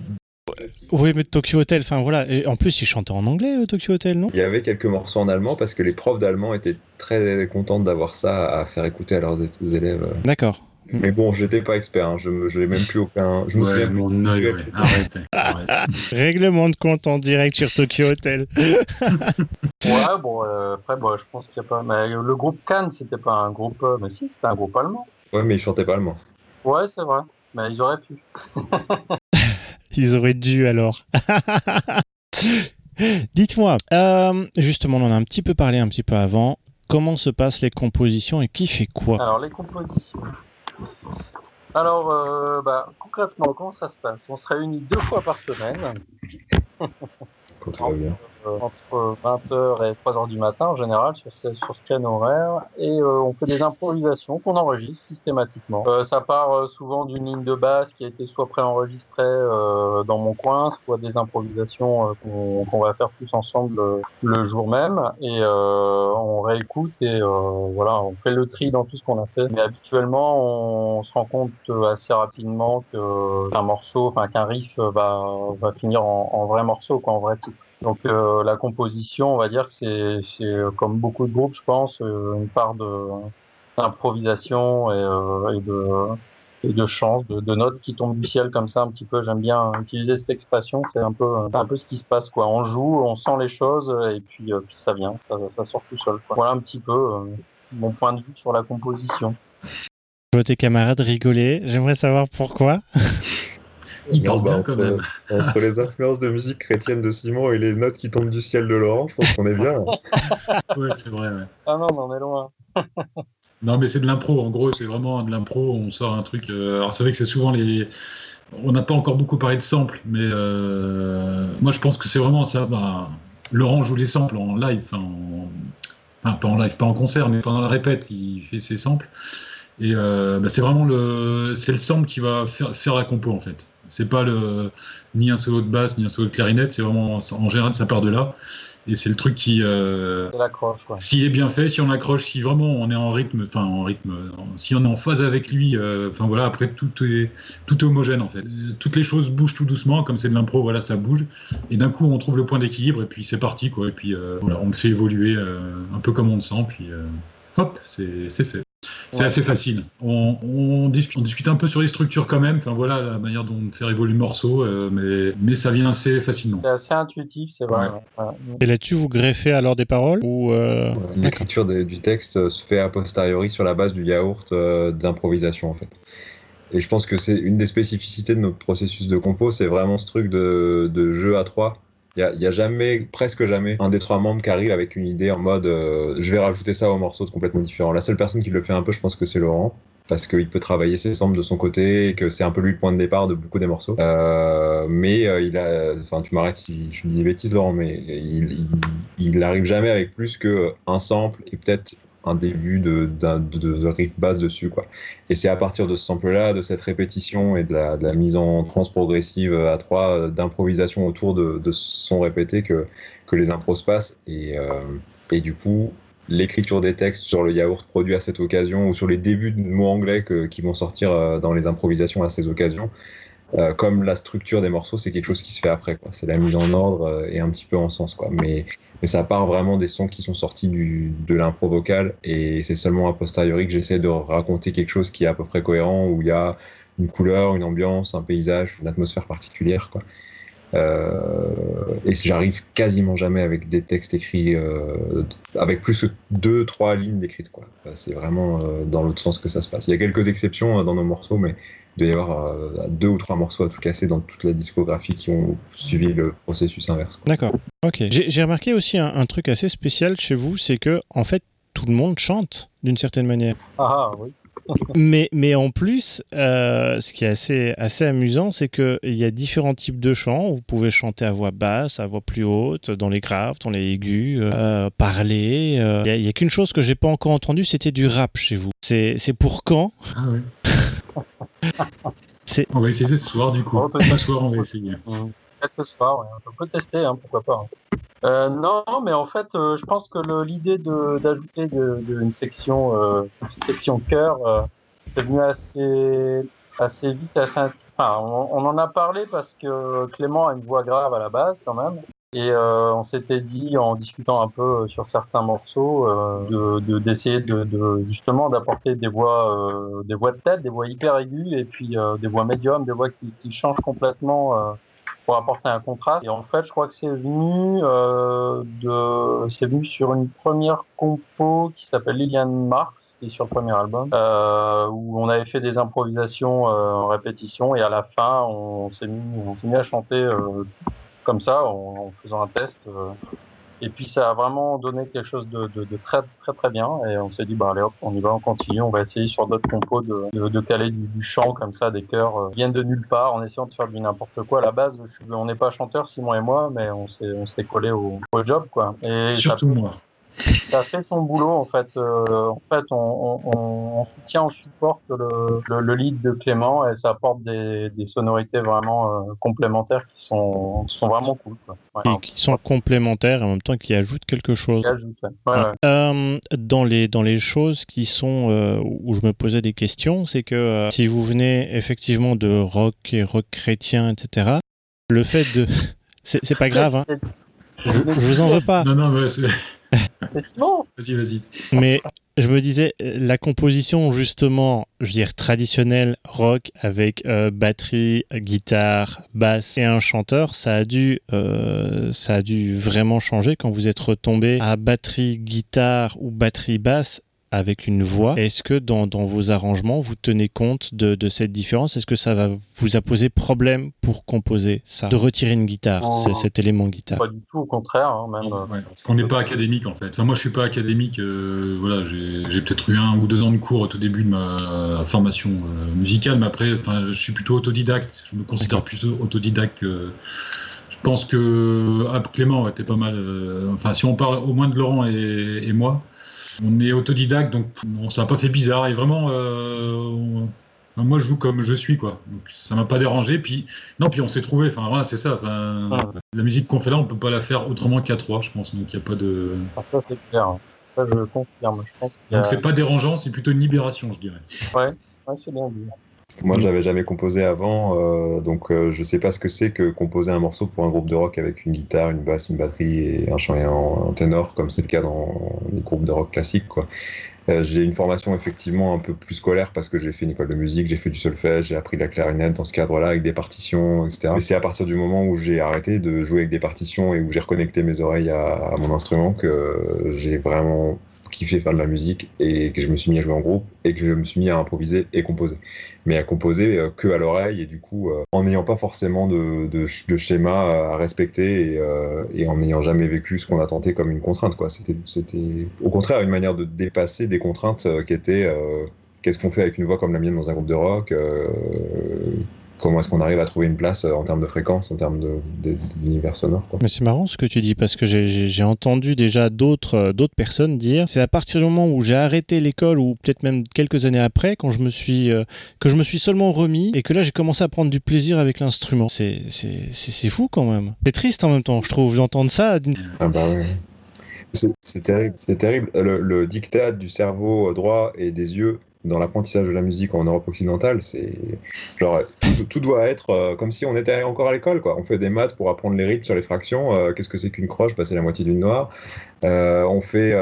oui, mais Tokyo Hotel, enfin voilà. Et en plus, ils chantaient en anglais, euh, Tokyo Hotel, non? Il y avait quelques morceaux en allemand parce que les profs d'allemand étaient très contents d'avoir ça à faire écouter à leurs élèves. D'accord. Mais bon, j'étais pas expert, hein. je n'ai même plus aucun. Je me ouais, souviens plus. Non, ouais. Arrête, (laughs) arrête. Règlement de compte en direct sur Tokyo Hotel. (laughs) ouais, bon, euh, après, bon, je pense qu'il y a pas. Mais le groupe Cannes, c'était pas un groupe. Euh... Mais si, c'était un groupe allemand. Ouais, mais ils chantaient pas allemand. Ouais, c'est vrai. Mais ils auraient pu. (laughs) Ils auraient dû alors. (laughs) Dites-moi, euh, justement, on en a un petit peu parlé un petit peu avant. Comment se passent les compositions et qui fait quoi? Alors, les compositions. Alors, euh, bah, concrètement, comment ça se passe? On se réunit deux fois par semaine. Quand tout va bien. Euh, entre 20h et 3h du matin en général sur ce, sur ce créneau horaire et euh, on fait des improvisations qu'on enregistre systématiquement. Euh, ça part euh, souvent d'une ligne de basse qui a été soit préenregistrée euh, dans mon coin, soit des improvisations euh, qu'on qu va faire tous ensemble le jour même et on réécoute et voilà, on fait le tri dans tout ce qu'on a fait. Mais habituellement, on se rend compte assez rapidement qu'un morceau, enfin qu'un riff va, va finir en, en vrai morceau, quoi, en vrai titre. Donc euh, la composition, on va dire que c'est comme beaucoup de groupes, je pense, euh, une part d'improvisation et, euh, de, chance, de, notes qui tombent du ciel comme ça un petit peu. J'aime bien utiliser cette expression, c'est un peu, un peu ce qui se passe. quoi. On joue, on sent les choses et puis, ça vient, ça, ça sort tout seul. Quoi. Voilà un petit peu mon point de vue sur la composition. Je vois tes camarades rigoler, j'aimerais savoir pourquoi. (laughs) Il Non, parle bah, bien entre, quand même. entre les influences de musique chrétienne de Simon et les notes qui tombent du ciel de Laurent, je pense qu'on est bien. (laughs) Ouais, c'est vrai. ouais. Ah non, mais on est loin. (laughs) Non, mais c'est de l'impro. En gros, c'est vraiment de l'impro. On sort un truc. euh, Alors, c'est vrai que c'est souvent les. On n'a pas encore beaucoup parlé de samples, mais euh, moi, je pense que c'est vraiment ça. Bah, Laurent joue les samples en live, enfin, en- enfin, pas en live, pas en concert, mais pendant la répète, il fait ses samples. Et euh, bah, c'est vraiment le, c'est le sample qui va faire, faire la compo en fait. C'est pas le, ni un solo de basse, ni un solo de clarinette. C'est vraiment, en général, ça part de là. Et c'est le truc qui, euh, l'accroche, ouais. s'il est bien fait, si on accroche, si vraiment on est en rythme, enfin en rythme, si on est en phase avec lui, euh, enfin voilà, après tout est tout est homogène en fait. Euh, Toutes les choses bougent tout doucement, comme c'est de l'impro, voilà, ça bouge. Et d'un coup, on trouve le point d'équilibre et puis c'est parti quoi. Et puis euh, voilà, on le fait évoluer un peu comme on le sent, puis hop, c'est fait. C'est Ouais. assez facile. On, on, discute, on discute un peu sur les structures quand même. Enfin voilà, la manière dont faire évoluer le morceau, euh, mais mais ça vient assez facilement. C'est assez intuitif, c'est vrai. Ouais. ouais. Et là-dessus, vous greffez alors des paroles ou euh, L'écriture du texte se fait a posteriori sur la base du yaourt euh, d'improvisation en fait. Et je pense que c'est une des spécificités de notre processus de compo, c'est vraiment ce truc de, de jeu à trois. Il n'y a, jamais, presque jamais, un des trois membres qui arrive avec une idée en mode euh, je vais rajouter ça au morceau de complètement différent. La seule personne qui le fait un peu, je pense que c'est Laurent, parce qu'il peut travailler ses samples de son côté et que c'est un peu lui le point de départ de beaucoup des morceaux. Euh, mais euh, il a, enfin, tu m'arrêtes si je dis des bêtises, Laurent, mais il, il, arrive jamais avec plus qu'un sample et peut-être un début de, de, riff basse dessus, quoi. Et c'est à partir de ce sample-là, de cette répétition et de la, mise en trans progressive à trois, euh, d'improvisation autour de, de son répété que, que les impros se passent. Et, euh, et du coup, l'écriture des textes sur le yaourt produit à cette occasion ou sur les débuts de mots anglais que- qui vont sortir euh, dans les improvisations à ces occasions, comme la structure des morceaux, c'est quelque chose qui se fait après. C'est la mise en ordre et un petit peu en sens. Quoi. Mais, mais ça part vraiment des sons qui sont sortis de l'impro vocale et c'est seulement a posteriori que j'essaie de raconter quelque chose qui est à peu près cohérent, où il y a une couleur, une ambiance, un paysage, une atmosphère particulière. Euh, et j'arrive quasiment jamais avec des textes écrits euh, avec plus que deux, trois lignes d'écrites. C'est vraiment euh, dans l'autre sens que ça se passe. Il y a quelques exceptions dans nos morceaux, mais il doit y avoir euh, deux ou trois morceaux à tout casser dans toute la discographie qui ont suivi le processus inverse. D'accord. Ok. J'ai remarqué aussi un, un truc assez spécial chez vous, c'est que en fait tout le monde chante d'une certaine manière. Ah oui. (laughs) Mais, mais en plus, euh, ce qui est assez, assez amusant, c'est qu'il y a différents types de chants. Vous pouvez chanter à voix basse, à voix plus haute, dans les graves, dans les aigus, euh, parler. euh. Il n'y a, qu'une chose que j'ai pas encore entendue, c'était du rap chez vous. C'est c'est pour quand? Ah ouais. (laughs) (laughs) On va essayer ce soir du coup. Ce soir, on va essayer. Peut-être ce soir, ouais. on peut tester, hein, pourquoi pas. Euh, non, mais en fait, euh, je pense que l'idée de- d'ajouter de, de une section, euh, une section cœur, euh, c'est venu assez, assez vite, assez. Enfin, on, on en a parlé parce que Clément a une voix grave à la base quand même. Et euh, on s'était dit en discutant un peu sur certains morceaux euh, de de- d'essayer de, justement d'apporter des voix euh, des voix de tête, des voix hyper aiguës et puis euh, des voix médium, des voix qui, qui changent complètement euh, pour apporter un contraste. Et en fait, je crois que c'est venu euh, de venu sur une première compo qui s'appelle Lilian Marx, qui est sur le premier album, euh, où on avait fait des improvisations euh, en répétition et à la fin, on s'est mis on s'est mis à chanter euh, comme ça en, en faisant un test. euh, et puis ça a vraiment donné quelque chose de, de, de très très très bien. Et on s'est dit bah allez hop, on y va, on continue, on va essayer sur d'autres compos de, de, caler du, du chant comme ça, des chœurs euh, viennent de nulle part, en essayant de faire du n'importe quoi. À la base, je on n'est pas chanteur Simon et moi, mais on s'est collé au, au job quoi. Et Surtout moi. Ça fait son boulot en fait. Euh, en fait, on, on, on, on soutient, on supporte le, le, le lead de Clément et ça apporte des, des sonorités vraiment euh, complémentaires qui sont, qui sont vraiment cool. Quoi. Ouais. qui, qui sont complémentaires et en même temps qui ajoutent quelque chose. Qui ajoute, ouais. Ouais, ouais. Euh, dans, les, dans les choses qui sont euh, où je me posais des questions, c'est que euh, si vous venez effectivement de rock et rock chrétien, etc., le fait de. (laughs) C'est pas grave, hein. (laughs) je, je vous en veux pas, Non, non, mais c'est- vas-y, vas-y. mais je me disais, la composition justement, je veux dire, traditionnelle rock avec euh, batterie, guitare, basse et un chanteur, ça a dû, euh, ça a dû vraiment changer quand vous êtes retombé à batterie, guitare ou batterie basse avec une voix. Est-ce que dans, dans, vos arrangements, vous tenez compte de, de cette différence? Est-ce que ça va vous a posé problème pour composer ça? De retirer une guitare, Oh. cet élément guitare Pas du tout, au contraire, hein, même. euh, Ouais, parce qu'on n'est pas académique en fait. Enfin, moi je suis pas académique. euh, voilà, j'ai peut-être eu un ou deux ans de cours au tout début de ma formation euh, musicale, mais après, enfin, je suis plutôt autodidacte. Je me considère plutôt autodidacte. que- je pense que ah, Clément était pas mal. euh, enfin, si on parle au moins de Laurent et, et moi, on est autodidacte, donc on, ça n'a pas fait bizarre. Et vraiment, euh, on- moi je joue comme je suis quoi. Donc ça m'a pas dérangé. Puis non, puis on s'est trouvé. Enfin voilà, c'est ça. Enfin, Ouais. la musique qu'on fait là, on peut pas la faire autrement qu'à trois, je pense. Donc il y a pas de. ah, ça, c'est clair. Ça, je confirme. Je pense a... Donc c'est pas dérangeant, c'est plutôt une libération, je dirais. Ouais, c'est bien dit. Moi, j'avais jamais composé avant, euh, donc euh, je sais pas ce que c'est que composer un morceau pour un groupe de rock avec une guitare, une basse, une batterie et un chant et un, un ténor, comme c'est le cas dans les groupes de rock classiques, quoi. Euh, j'ai une formation effectivement un peu plus scolaire parce que j'ai fait une école de musique, j'ai fait du solfège, j'ai appris la clarinette dans ce cadre-là avec des partitions, etc. Mais c'est à partir du moment où j'ai arrêté de jouer avec des partitions et où j'ai reconnecté mes oreilles à, à mon instrument que j'ai vraiment kiffé faire de la musique et que je me suis mis à jouer en groupe et que je me suis mis à improviser et composer. Mais à composer euh, que à l'oreille et du coup euh, en n'ayant pas forcément de, schéma à respecter et, euh, et en n'ayant jamais vécu ce qu'on a tenté comme une contrainte. quoi. C'était au contraire une manière de dépasser des contraintes euh, qui étaient qu'est-ce qu'on fait avec une voix comme la mienne dans un groupe de rock Comment est-ce qu'on arrive à trouver une place euh, en termes de fréquence, en termes d'univers sonore quoi. Mais c'est marrant ce que tu dis parce que j'ai- entendu déjà d'autres euh, d'autres personnes dire c'est à partir du moment où j'ai arrêté l'école ou peut-être même quelques années après quand je me suis euh, que je me suis seulement remis et que là j'ai commencé à prendre du plaisir avec l'instrument. C'est c'est fou quand même. C'est triste en même temps, je trouve d'entendre ça. Ah bah ouais. C'est c'est terrible, c'est terrible. Le, le diktat du cerveau droit et des yeux dans l'apprentissage de la musique en Europe occidentale, c'est genre tout, doit être euh, comme si on était encore à l'école quoi. On fait des maths pour apprendre les rythmes sur les fractions. euh, Qu'est-ce que c'est qu'une croche? Bah, C'est la moitié d'une noire. Euh, on fait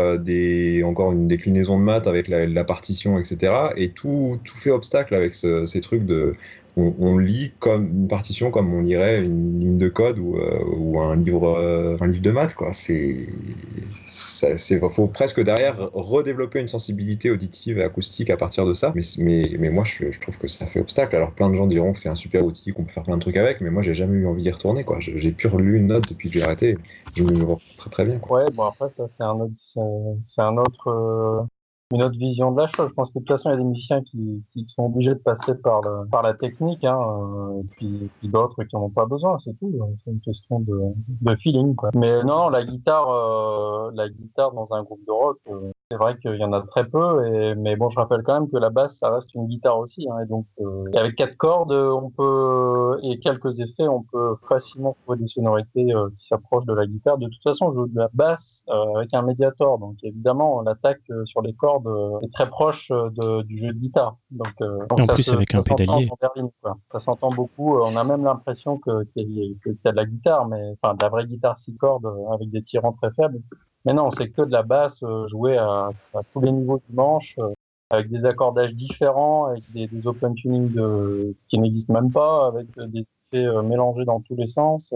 encore une déclinaison de maths avec la, partition, etc. Et tout tout fait obstacle avec ce- ces trucs de on, lit comme une partition comme on lirait une ligne de code ou, euh, un livre euh, un livre de maths quoi. C'est faut presque derrière redévelopper une sensibilité auditive et acoustique à partir de ça. Mais mais, moi je, trouve que ça fait obstacle. Alors plein de gens diront que c'est un super outil qu'on peut faire plein de trucs avec mais moi j'ai jamais eu envie d'y retourner quoi. J'ai plus relu une note depuis que j'ai arrêté. Je me retrouve très très bien. Ouais, bon après ça c'est un autre, c'est c'est un autre, euh, une autre vision de la chose. Je pense que de toute façon il y a des musiciens qui, qui sont obligés de passer par le, par la technique, hein, euh, et puis, d'autres qui n'en ont pas besoin, c'est tout. C'est une question de, de feeling. Mais non, la guitare, euh, la guitare dans un groupe de rock, euh, c'est vrai qu'il y en a très peu. Et, mais bon, je rappelle quand même que la basse ça reste une guitare aussi, hein, et donc euh, et avec quatre cordes, on peut et quelques effets, on peut facilement trouver des sonorités euh, qui s'approchent de la guitare. De toute façon, je joue de la basse euh, avec un médiator, donc évidemment l'attaque euh, sur les cordes euh, est très proche euh, de- du jeu de guitare. Donc, euh, donc En ça plus, se- avec ça un pédalier. en berline, quoi. Ça s'entend beaucoup. euh, On a même l'impression que qu'il y, a de la guitare, mais enfin de la vraie guitare six cordes euh, avec des tirants très faibles. Mais non, c'est que de la basse euh, jouée à, tous les niveaux du manche. euh, avec des accordages différents, avec des, open tuning de, qui n'existent même pas, avec euh, des effets mélangés dans tous les sens.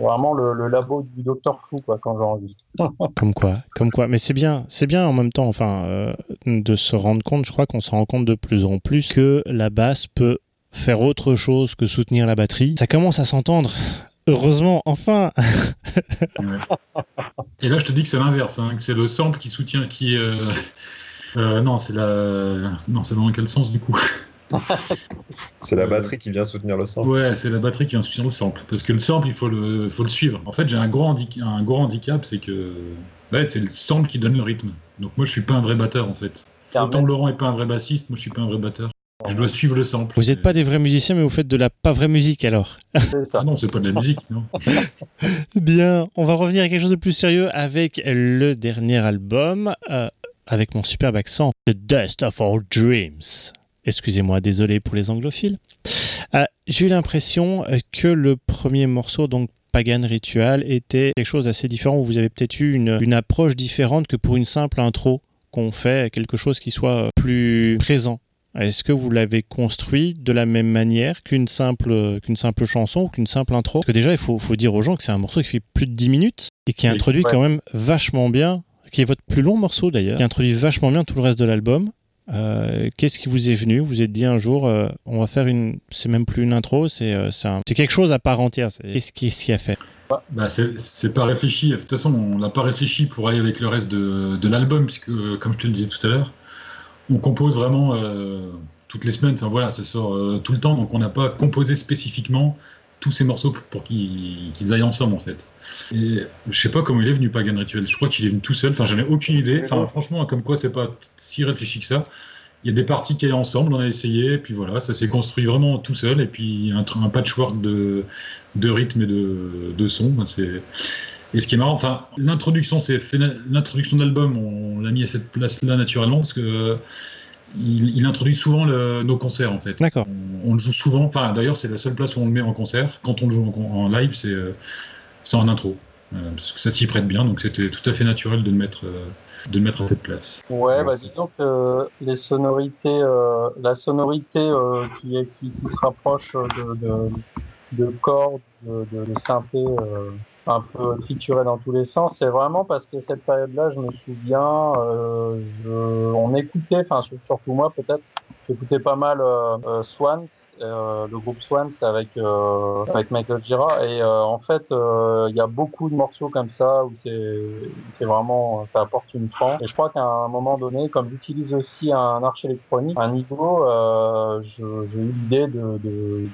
vraiment le, labo du docteur Fou quoi, quand j'enregistre. (laughs) Comme quoi, comme quoi. Mais c'est bien, c'est bien en même temps, enfin, de se rendre compte. Je crois qu'on se rend compte de plus en plus que la basse peut faire autre chose que soutenir la batterie. Ça commence à s'entendre. Heureusement, enfin. (laughs) Et là, je te dis que c'est l'inverse, hein, que c'est le sample qui soutient, qui. euh, euh, non, c'est la. Non, c'est dans quel sens du coup (laughs) c'est la Euh, batterie qui vient soutenir le son Ouais, c'est la batterie qui vient soutenir le sample. Parce que le sample, il faut le, faut le suivre. En fait, j'ai un gros, handi- un gros handicap, c'est que. Ouais, c'est le sample qui donne le rythme. Donc moi, je suis pas un vrai batteur en fait. Autant Laurent est pas un vrai bassiste, moi je suis pas un vrai batteur. Je dois suivre le sample. Vous n'êtes pas des vrais musiciens, mais vous faites de la pas vraie musique alors. C'est ça. Ah non, c'est pas de la musique, non. (laughs) Bien, on va revenir à quelque chose de plus sérieux avec le dernier album, euh, avec mon superbe accent, The Dust of Our Dreams. Excusez-moi, désolé pour les anglophiles. Euh, J'ai eu l'impression euh, que le premier morceau, donc Pagan Ritual, était quelque chose d'assez différent, où vous avez peut-être eu une, une approche différente que pour une simple intro, qu'on fait quelque chose qui soit plus présent. Est-ce que vous l'avez construit de la même manière qu'une simple, qu'une simple chanson ou qu'une simple intro? Parce que déjà, il faut, faut dire aux gens que c'est un morceau qui fait plus de 10 minutes et qui Oui. introduit Ouais. quand même vachement bien qui est votre plus long morceau d'ailleurs, qui introduit vachement bien tout le reste de l'album. Euh, Qu'est-ce qui vous est venu? Vous êtes dit un jour, euh, on va faire une. C'est même plus une intro, c'est euh, un- quelque chose à part entière. Qu'est-ce qui, qui a fait? Bah, c'est c'est pas réfléchi. De toute façon, on l'a pas réfléchi pour aller avec le reste de, de l'album, puisque, euh, comme je te le disais tout à l'heure, on compose vraiment euh, toutes les semaines. Enfin voilà, ça sort euh, tout le temps, donc on n'a pas composé spécifiquement tous ces morceaux pour, pour qu'ils aillent ensemble en fait. Et je sais pas comment il est venu Pagan Ritual. Je crois qu'il est venu tout seul. Enfin, j'en ai aucune idée. Enfin, franchement, comme quoi, c'est pas si réfléchi que ça. Il y a des parties qui allaient ensemble, on a essayé, et puis voilà, ça s'est construit vraiment tout seul, et puis un, un patchwork de, de rythme et de, de son. c'est- Et ce qui est marrant, enfin, l'introduction, c'est l'introduction d'album, on l'a mis à cette place-là naturellement, parce que euh, il, il introduit souvent le- nos concerts en fait. D'accord. On, on le joue souvent, enfin d'ailleurs c'est la seule place où on le met en concert. Quand on le joue en, live, c'est euh, c'est en intro, euh, parce que ça s'y prête bien, donc c'était tout à fait naturel de le mettre, euh, de le mettre à cette place. Ouais, bah, disons que les sonorités, euh, la sonorité euh, qui, est, qui, qui se rapproche de, de, de cordes, de, de, de synthé euh, un peu trituré dans tous les sens, c'est vraiment parce que cette période-là, je me souviens, euh, je, on écoutait, enfin sur- surtout moi peut-être, j'écoutais pas mal euh, euh, Swans, euh, le groupe Swans avec euh, avec Michael Gira, et euh, en fait, il y a beaucoup de morceaux comme ça où c'est c'est vraiment ça apporte une trempe. Et je crois qu'à un moment donné, comme j'utilise aussi un arch électronique, un niveau, j'ai eu l'idée de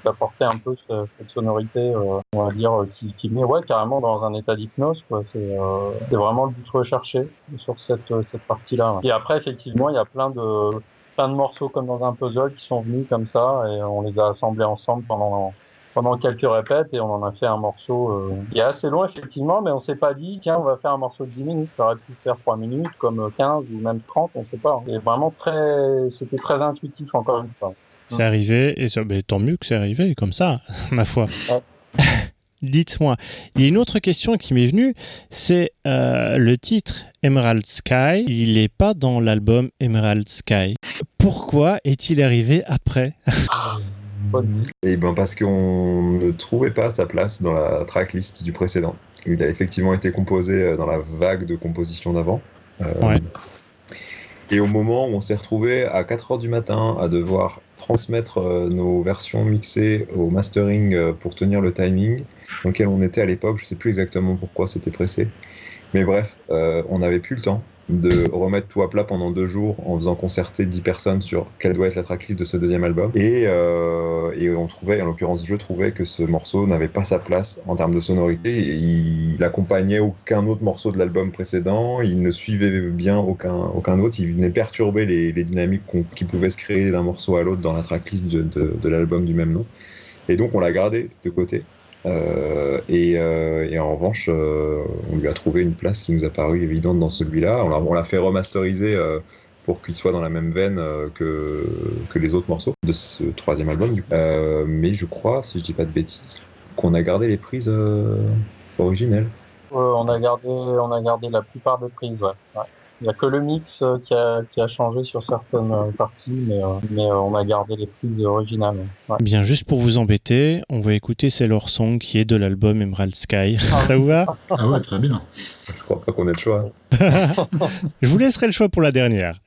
d'apporter un peu ce- cette sonorité, on va dire, qui, qui met ouais carrément dans un état d'hypnose. C'est euh, c'est vraiment le but recherché sur cette cette partie-là. Et après, effectivement, il y a plein de plein de morceaux comme dans un puzzle qui sont venus comme ça et on les a assemblés ensemble pendant pendant quelques répètes et on en a fait un morceau euh, qui est assez long effectivement mais on s'est pas dit tiens on va faire un morceau de 10 minutes ça aurait pu faire 3 minutes comme 15 ou même 30 on sait pas et vraiment très c'était très intuitif encore une fois C'est arrivé, et ça, ben, tant mieux que c'est arrivé, comme ça, (laughs) ma foi. Ouais. (laughs) Dites-moi, il y a une autre question qui m'est venue, c'est euh, le titre Emerald Sky, il n'est pas dans l'album Emerald Sky. Pourquoi est-il arrivé après? Et ben parce qu'on ne trouvait pas sa place dans la tracklist du précédent. Il a effectivement été composé euh, dans la vague de composition d'avant. Euh, Ouais. Et au moment où on s'est retrouvé à 4h du matin à devoir transmettre euh, nos versions mixées au mastering euh, pour tenir le timing dans lequel on était à l'époque, je sais plus exactement pourquoi c'était pressé. Mais bref, euh, on n'avait plus le temps de remettre tout à plat pendant deux jours en faisant concerter 10 personnes sur quelle doit être la tracklist de ce deuxième album. Et, euh, et on trouvait, en l'occurrence, je trouvais que ce morceau n'avait pas sa place en termes de sonorité. Et il accompagnait aucun autre morceau de l'album précédent, il ne suivait bien aucun, aucun autre, il venait perturber les, dynamiques qui pouvaient se créer d'un morceau à l'autre dans la tracklist de, de l'album du même nom. Et donc on l'a gardé de côté. Euh, et, euh, et en revanche, euh, on lui a trouvé une place qui nous a paru évidente dans celui-là. On l'a- fait remasteriser pour qu'il soit dans la même veine que, les autres morceaux de ce troisième album. mais je crois, si je dis pas de bêtises, qu'on a gardé les prises originelles. On a gardé on a gardé la plupart des prises ouais. Il y a que le mix euh, qui a, qui a changé sur certaines euh, parties mais, euh, mais euh, on a gardé les prises originales ouais. Bien, juste pour vous embêter, on va écouter Sailor Song qui est de l'album Emerald Sky. (laughs) Ça vous va? Ah ouais, très bien. Je crois pas qu'on ait le choix. (laughs) Je vous laisserai le choix pour la dernière.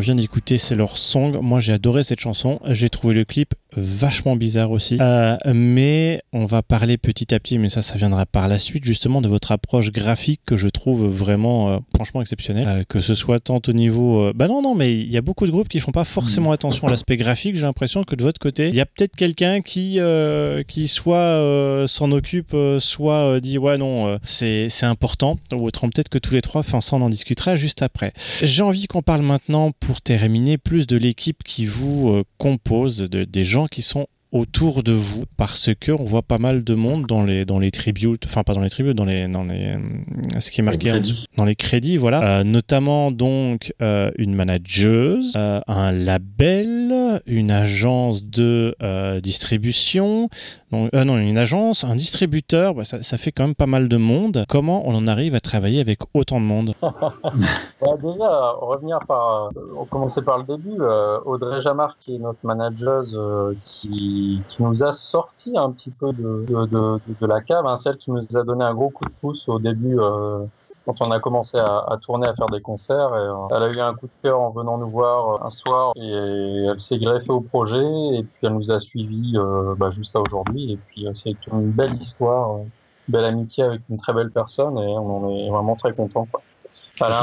Vient d'écouter, c'est leur song. Moi, j'ai adoré cette chanson. J'ai trouvé le clip vachement bizarre aussi. Euh, mais on va parler petit à petit, mais ça, ça viendra par la suite, justement, de votre approche graphique que je trouve vraiment, euh, franchement exceptionnelle. Euh, que ce soit tant au niveau. Bah non, non, mais il y a beaucoup de groupes qui font pas forcément attention à l'aspect graphique. J'ai l'impression que de votre côté, il y a peut-être quelqu'un qui, qui soit s'en occupe, soit dit ouais, non, c'est important. Ou autrement, peut-être que tous les trois, enfin, ça, on en discutera juste après. J'ai envie qu'on parle maintenant, pour terminer, plus de l'équipe qui vous compose, de, des gens qui sont autour de vous parce que on voit pas mal de monde dans les dans les tributes enfin pas dans les tributes dans les dans les euh, ce qui est marqué dans les crédits voilà. Euh, notamment donc euh, une manageuse un label une agence de distribution donc, non une agence un distributeur. Bah, ça, ça, fait quand même pas mal de monde. Comment on en arrive à travailler avec autant de monde? (laughs) Bah, déjà revenir par on commençait par le début Audrey Jamar qui est notre manageuse qui qui, nous a sorti un petit peu de, la cave, hein, celle qui nous a donné un gros coup de pouce au début euh, quand on a commencé à, à, tourner, à faire des concerts. Euh, elle a eu un coup de cœur en venant nous voir euh, un soir et elle s'est greffée au projet et puis elle nous a suivis bah, jusqu'à aujourd'hui. Et puis c'est une belle histoire, une belle amitié avec une très belle personne et on en est vraiment très content. Quoi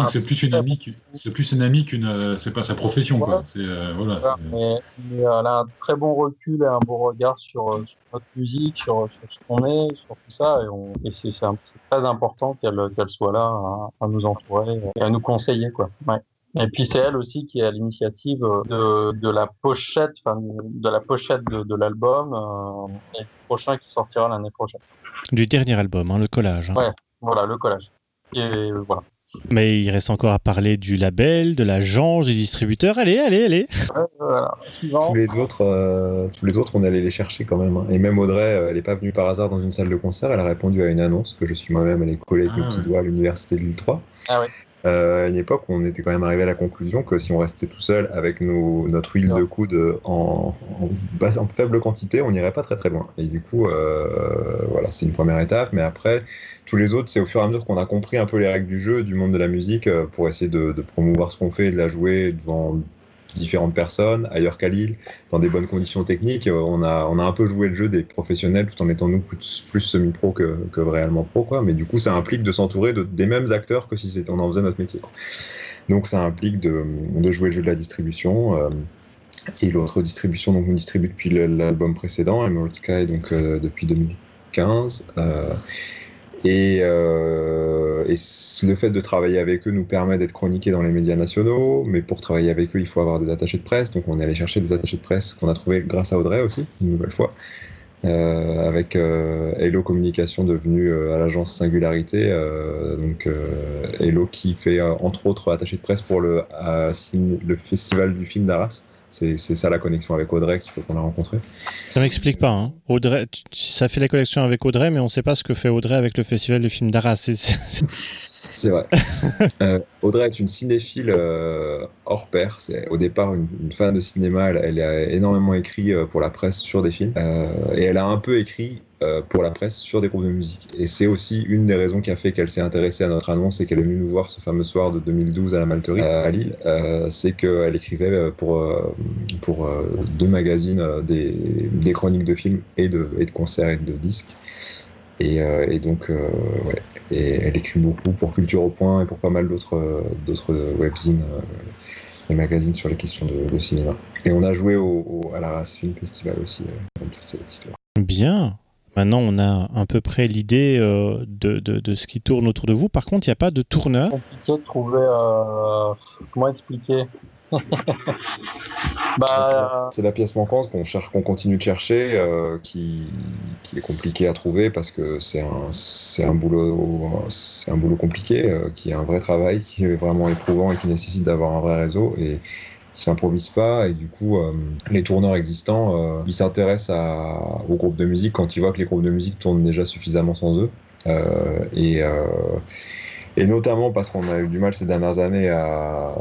c'est plus une amie, c'est plus une amie qu'une, euh, c'est pas sa profession quoi. C'est euh, voilà. Mais, elle a un très bon recul et un bon regard sur, euh, sur notre musique, sur, sur ce qu'on est, sur tout ça, et, on, et c'est, très important qu'elle, qu'elle soit là à, à, nous entourer et à nous conseiller quoi. Ouais. Et puis c'est elle aussi qui est à l'initiative de, de la pochette, enfin de la pochette de, de l'album euh, prochain qui sortira l'année prochaine. Du dernier album, hein, le collage. Hein. Ouais, voilà le collage. Et voilà. Mais il reste encore à parler du label, de l'agence, du distributeur. Allez, allez, allez. Tous les autres, euh, tous les autres, on allait les chercher quand même. Hein. Et même Audrey, euh, elle n'est pas venue par hasard dans une salle de concert. Elle a répondu à une annonce que je suis moi-même allé coller avec ah, mes petits doigts à l'université de Lille 3. Ah ouais. Euh, à une époque où on était quand même arrivé à la conclusion que si on restait tout seul avec nos, notre huile de coude en, en, faible quantité, on n'irait pas très très loin. Et du coup, euh, voilà, c'est une première étape. Mais après, tous les autres, c'est au fur et à mesure qu'on a compris un peu les règles du jeu, du monde de la musique, euh, pour essayer de, de promouvoir ce qu'on fait et de la jouer devant différentes personnes, ailleurs qu'à Lille, dans des bonnes conditions techniques. On a, on a un peu joué le jeu des professionnels tout en étant nous plus, semi-pro que, réellement pro. Quoi. Mais du coup, ça implique de s'entourer de, des mêmes acteurs que si on en faisait notre métier. Donc ça implique de, jouer le jeu de la distribution. Euh, et l'autre distribution, donc on distribue depuis l'album précédent, Emerald Sky, donc euh, depuis 2015. Euh, et, euh, et, le fait de travailler avec eux nous permet d'être chroniqués dans les médias nationaux, mais pour travailler avec eux, il faut avoir des attachés de presse. Donc on est allé chercher des attachés de presse qu'on a trouvé grâce à Audrey aussi, une nouvelle fois, euh, avec euh, Hello Communication devenu euh, à l'agence Singularité. Euh, donc Hello qui fait entre autres attaché de presse pour le, le festival du film d'Arras. C'est ça la connexion avec Audrey qu'on a rencontré. Ça m'explique pas. Hein. Audrey, ça fait la connexion avec Audrey, mais on ne sait pas ce que fait Audrey avec le festival du film d'Arras. C'est vrai. (laughs) euh, Audrey est une cinéphile euh, hors pair. C'est au départ une, une, fan de cinéma. Elle, elle, a énormément écrit euh, pour la presse sur des films. Euh, et elle a un peu écrit euh, pour la presse sur des groupes de musique. Et c'est aussi une des raisons qui a fait qu'elle s'est intéressée à notre annonce et qu'elle est venue nous voir ce fameux soir de 2012 à la Malterie, à Lille. c'est qu'elle écrivait pour, pour deux magazines des, des, chroniques de films et de, et de concerts et de disques. Et, euh, et, donc, euh, ouais. Et elle écrit beaucoup pour Culture au Point et pour pas mal d'autres euh, d'autres webzines et magazines sur les questions de, de, cinéma. Et on a joué au, au, à la Race Film Festival aussi, dans toute cette histoire. Bien. Maintenant, on a à peu près l'idée euh, de, de, de, ce qui tourne autour de vous. Par contre, il n'y a pas de tourneur. C'est compliqué de trouver. Euh, comment expliquer? (laughs) Bah, c'est la, la, pièce manquante qu'on cherche, qu'on continue de chercher, euh, qui, qui, est compliqué à trouver parce que c'est un, c'est un boulot, c'est un boulot compliqué, euh, qui est un vrai travail, qui est vraiment éprouvant et qui nécessite d'avoir un vrai réseau et qui s'improvise pas. Et du coup, euh, les tourneurs existants, euh, ils s'intéressent aux groupes de musique quand ils voient que les groupes de musique tournent déjà suffisamment sans eux. Euh, et, et notamment parce qu'on a eu du mal ces dernières années à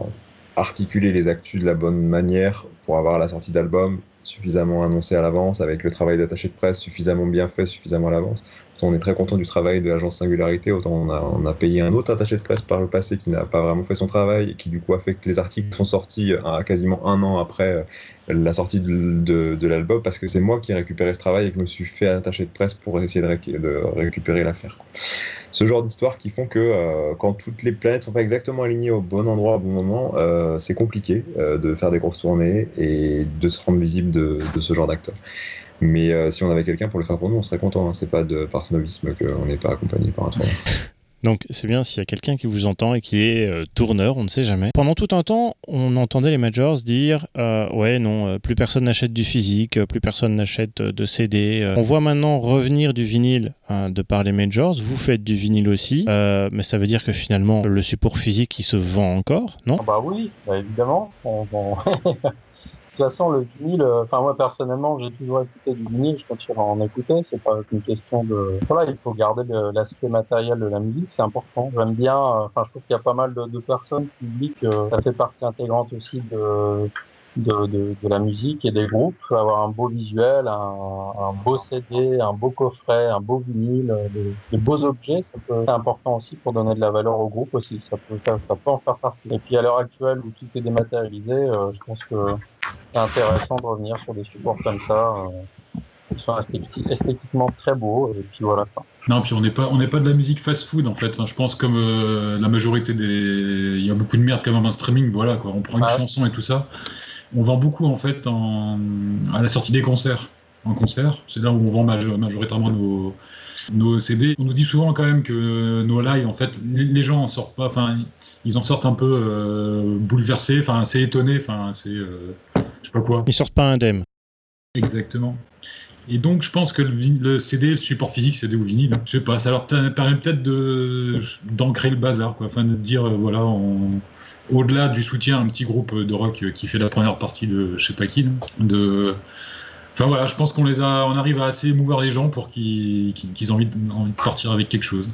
articuler les actus de la bonne manière pour avoir la sortie d'album suffisamment annoncé à l'avance, avec le travail d'attaché de presse suffisamment bien fait, suffisamment à l'avance. On est très content du travail de l'agence Singularité, autant on a, payé un autre attaché de presse par le passé qui n'a pas vraiment fait son travail et qui du coup a fait que les articles sont sortis à quasiment un an après la sortie de, l'album parce que c'est moi qui ai récupéré ce travail et que je me suis fait attacher de presse pour essayer de, ré de récupérer l'affaire. Ce genre d'histoires qui font que euh, quand toutes les planètes sont pas exactement alignées au bon endroit au bon moment, euh, c'est compliqué euh, de faire des grosses tournées et de se rendre visible de, de ce genre d'acteurs. Mais euh, si on avait quelqu'un pour le faire pour nous, on serait content. Hein. C'est pas de par snobisme qu'on n'est pas accompagné par un tourneur. (laughs) Donc c'est bien s'il y a quelqu'un qui vous entend et qui est euh, tourneur, on ne sait jamais. Pendant tout un temps, on entendait les majors dire euh, ouais non, euh, plus personne n'achète du physique, plus personne n'achète de CD. On voit maintenant revenir du vinyle hein, de par les majors. Vous faites du vinyle aussi, euh, mais ça veut dire que finalement le support physique il se vend encore, non? Ah Bah oui, bah évidemment. On, on... (laughs) Toute façon, le vinyle, enfin moi personnellement, j'ai toujours écouté du vinyle, je continue à en écouter. C'est pas une question de, voilà, il faut garder l'aspect matériel de la musique, c'est important. J'aime bien, enfin je trouve qu'il y a pas mal de, de personnes qui disent que ça fait partie intégrante aussi de de, de, de, la musique et des groupes, avoir un beau visuel, un, un, beau CD, un beau coffret, un beau vinyle, des, des beaux objets, être important aussi pour donner de la valeur au groupe aussi, ça peut, ça peut en faire partie. Et puis à l'heure actuelle où tout est dématérialisé, euh, je pense que c'est intéressant de revenir sur des supports comme ça, euh, qui sont esthétiquement très beaux, et puis voilà. Non, puis on n'est pas, on n'est pas de la musique fast-food en fait. Enfin, je pense comme euh, la majorité des, il y a beaucoup de merde quand même en streaming, voilà quoi. On prend une ouais. chanson et tout ça on vend beaucoup en fait en, à la sortie des concerts. En concert, c'est là où on vend majoritairement nos, nos CD. On nous dit souvent quand même que nos lives, en fait, les gens en sortent pas, enfin, ils en sortent un peu euh, bouleversés, enfin, c'est étonné, enfin, c'est, euh, je sais pas quoi. Ils sortent pas indemnes. Exactement. Et donc, je pense que le, le, CD, le support physique, CD ou vinyle, je sais pas, ça leur permet peut-être de, d'ancrer le bazar, quoi, enfin, de dire, euh, voilà, on, au-delà du soutien à un petit groupe de rock qui fait la première partie de je sais pas qui, de Enfin voilà, je pense qu'on les a, on arrive à assez émouvoir les gens pour qu'ils qu aient envie de, envie de, partir avec quelque chose.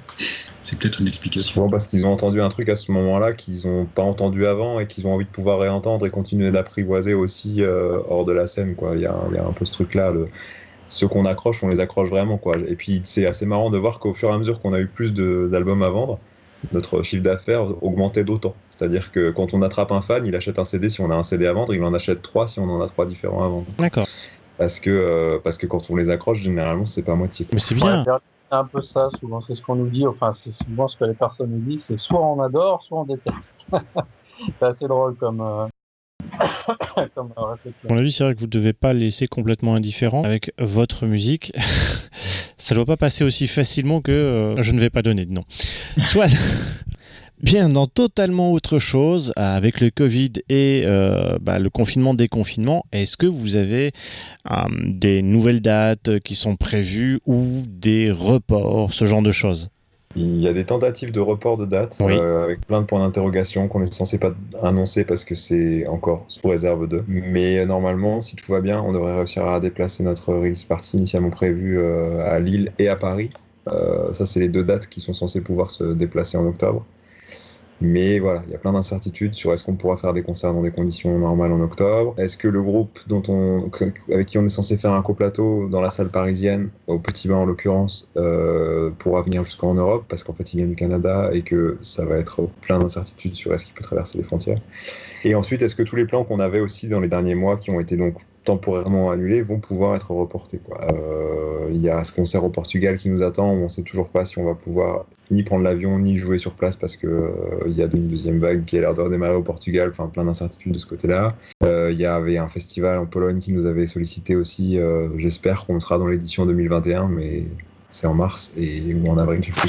C'est peut-être une explication. Souvent parce qu'ils ont entendu un truc à ce moment-là qu'ils n'ont pas entendu avant et qu'ils ont envie de pouvoir réentendre et continuer d'apprivoiser aussi euh, hors de la scène. Quoi. Il, y a, il y a un peu ce truc-là. Le... Ceux qu'on accroche, on les accroche vraiment. Quoi. Et puis c'est assez marrant de voir qu'au fur et à mesure qu'on a eu plus d'albums à vendre, notre chiffre d'affaires augmentait d'autant. C'est-à-dire que quand on attrape un fan, il achète un CD si on a un CD à vendre, il en achète trois si on en a trois différents à vendre. D'accord. Parce que, euh, parce que quand on les accroche, généralement, c'est pas moitié. Mais c'est bien. Ouais, c'est un peu ça, souvent, c'est ce qu'on nous dit, enfin, c'est souvent ce que les personnes nous disent, c'est soit on adore, soit on déteste. (laughs) c'est assez drôle comme, euh, (coughs) comme réflexion. Mon avis, c'est vrai que vous ne devez pas laisser complètement indifférent avec votre musique. (laughs) Ça ne doit pas passer aussi facilement que euh, je ne vais pas donner de nom. Soit. (laughs) Bien, dans totalement autre chose, avec le Covid et euh, bah, le confinement, déconfinement, est-ce que vous avez euh, des nouvelles dates qui sont prévues ou des reports, ce genre de choses? Il y a des tentatives de report de date Oui. euh, avec plein de points d'interrogation qu'on est censé pas annoncer parce que c'est encore sous réserve de. Mais normalement, si tout va bien, on devrait réussir à déplacer notre release party initialement prévue à Lille et à Paris. Ça, c'est les deux dates qui sont censées pouvoir se déplacer en octobre. Mais voilà, il y a plein d'incertitudes sur est-ce qu'on pourra faire des concerts dans des conditions normales en octobre. Est-ce que le groupe avec qui on est censé faire un coplateau dans la salle parisienne, au Petit Bain en l'occurrence, euh, pourra venir jusqu'en Europe? Parce qu'en fait il vient du Canada et que ça va être plein d'incertitudes sur est-ce qu'il peut traverser les frontières. Et ensuite, est-ce que tous les plans qu'on avait aussi dans les derniers mois qui ont été donc temporairement annulés vont pouvoir être reportés. Euh, Il y a ce concert au Portugal qui nous attend, on ne sait toujours pas si on va pouvoir ni prendre l'avion ni jouer sur place parce que euh, y a une deuxième vague qui a l'air de redémarrer au Portugal, enfin plein d'incertitudes de ce côté-là. Euh, Il y avait un festival en Pologne qui nous avait sollicité aussi, j'espère qu'on sera dans l'édition 2021, mais c'est en mars et ou en avril, sais plus.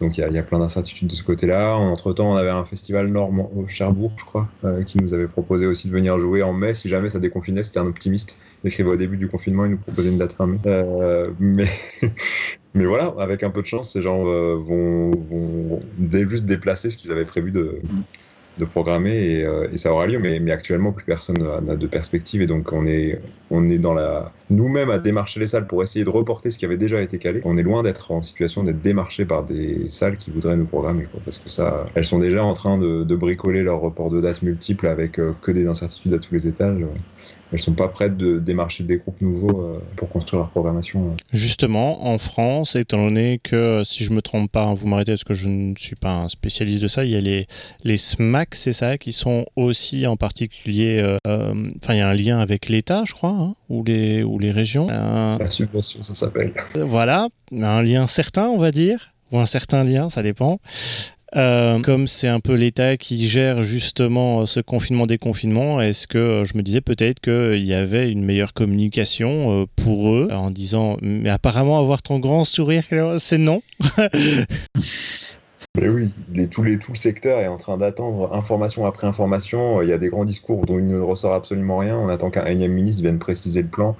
Donc il y a, plein d'incertitudes de ce côté-là. Entre-temps, on avait un festival normand au Cherbourg, je crois, euh, qui nous avait proposé aussi de venir jouer en mai si jamais ça déconfinait. C'était un optimiste. Il écrivait au début du confinement, il nous proposait une date fin mai. Euh, mais, (laughs) voilà, avec un peu de chance, ces gens euh, vont, juste déplacer ce qu'ils avaient prévu de, de programmer et, euh, et ça aura lieu. Mais, actuellement, plus personne n'a- de perspective et donc on est, on est dans la nous-mêmes à démarcher les salles pour essayer de reporter ce qui avait déjà été calé. On est loin d'être en situation d'être démarché par des salles qui voudraient nous programmer, quoi, parce que ça, elles sont déjà en train de, de bricoler leur report de dates multiples avec euh, que des incertitudes à tous les étages. Elles sont pas prêtes de démarcher des groupes nouveaux euh, pour construire leur programmation. Justement, en France, étant donné que, si je me trompe pas, hein, vous m'arrêtez parce que je ne suis pas un spécialiste de ça, il y a les, les SMAC, c'est ça, qui sont aussi en particulier. euh, euh, Enfin, il y a un lien avec l'État, je crois, hein, ou, les, ou les régions. Euh, La subvention, ça s'appelle. voilà, un lien certain, on va dire, ou un certain lien, ça dépend. Euh, comme c'est un peu l'État qui gère justement euh, ce confinement-déconfinement, est-ce que euh, je me disais peut-être qu'il y avait une meilleure communication pour eux en disant mais apparemment avoir ton grand sourire, c'est non. (laughs) Mais oui, les, tous les, tout le secteur est en train d'attendre information après information. Il y a des grands discours dont il ne ressort absolument rien. On attend qu'un énième ministre vienne préciser le plan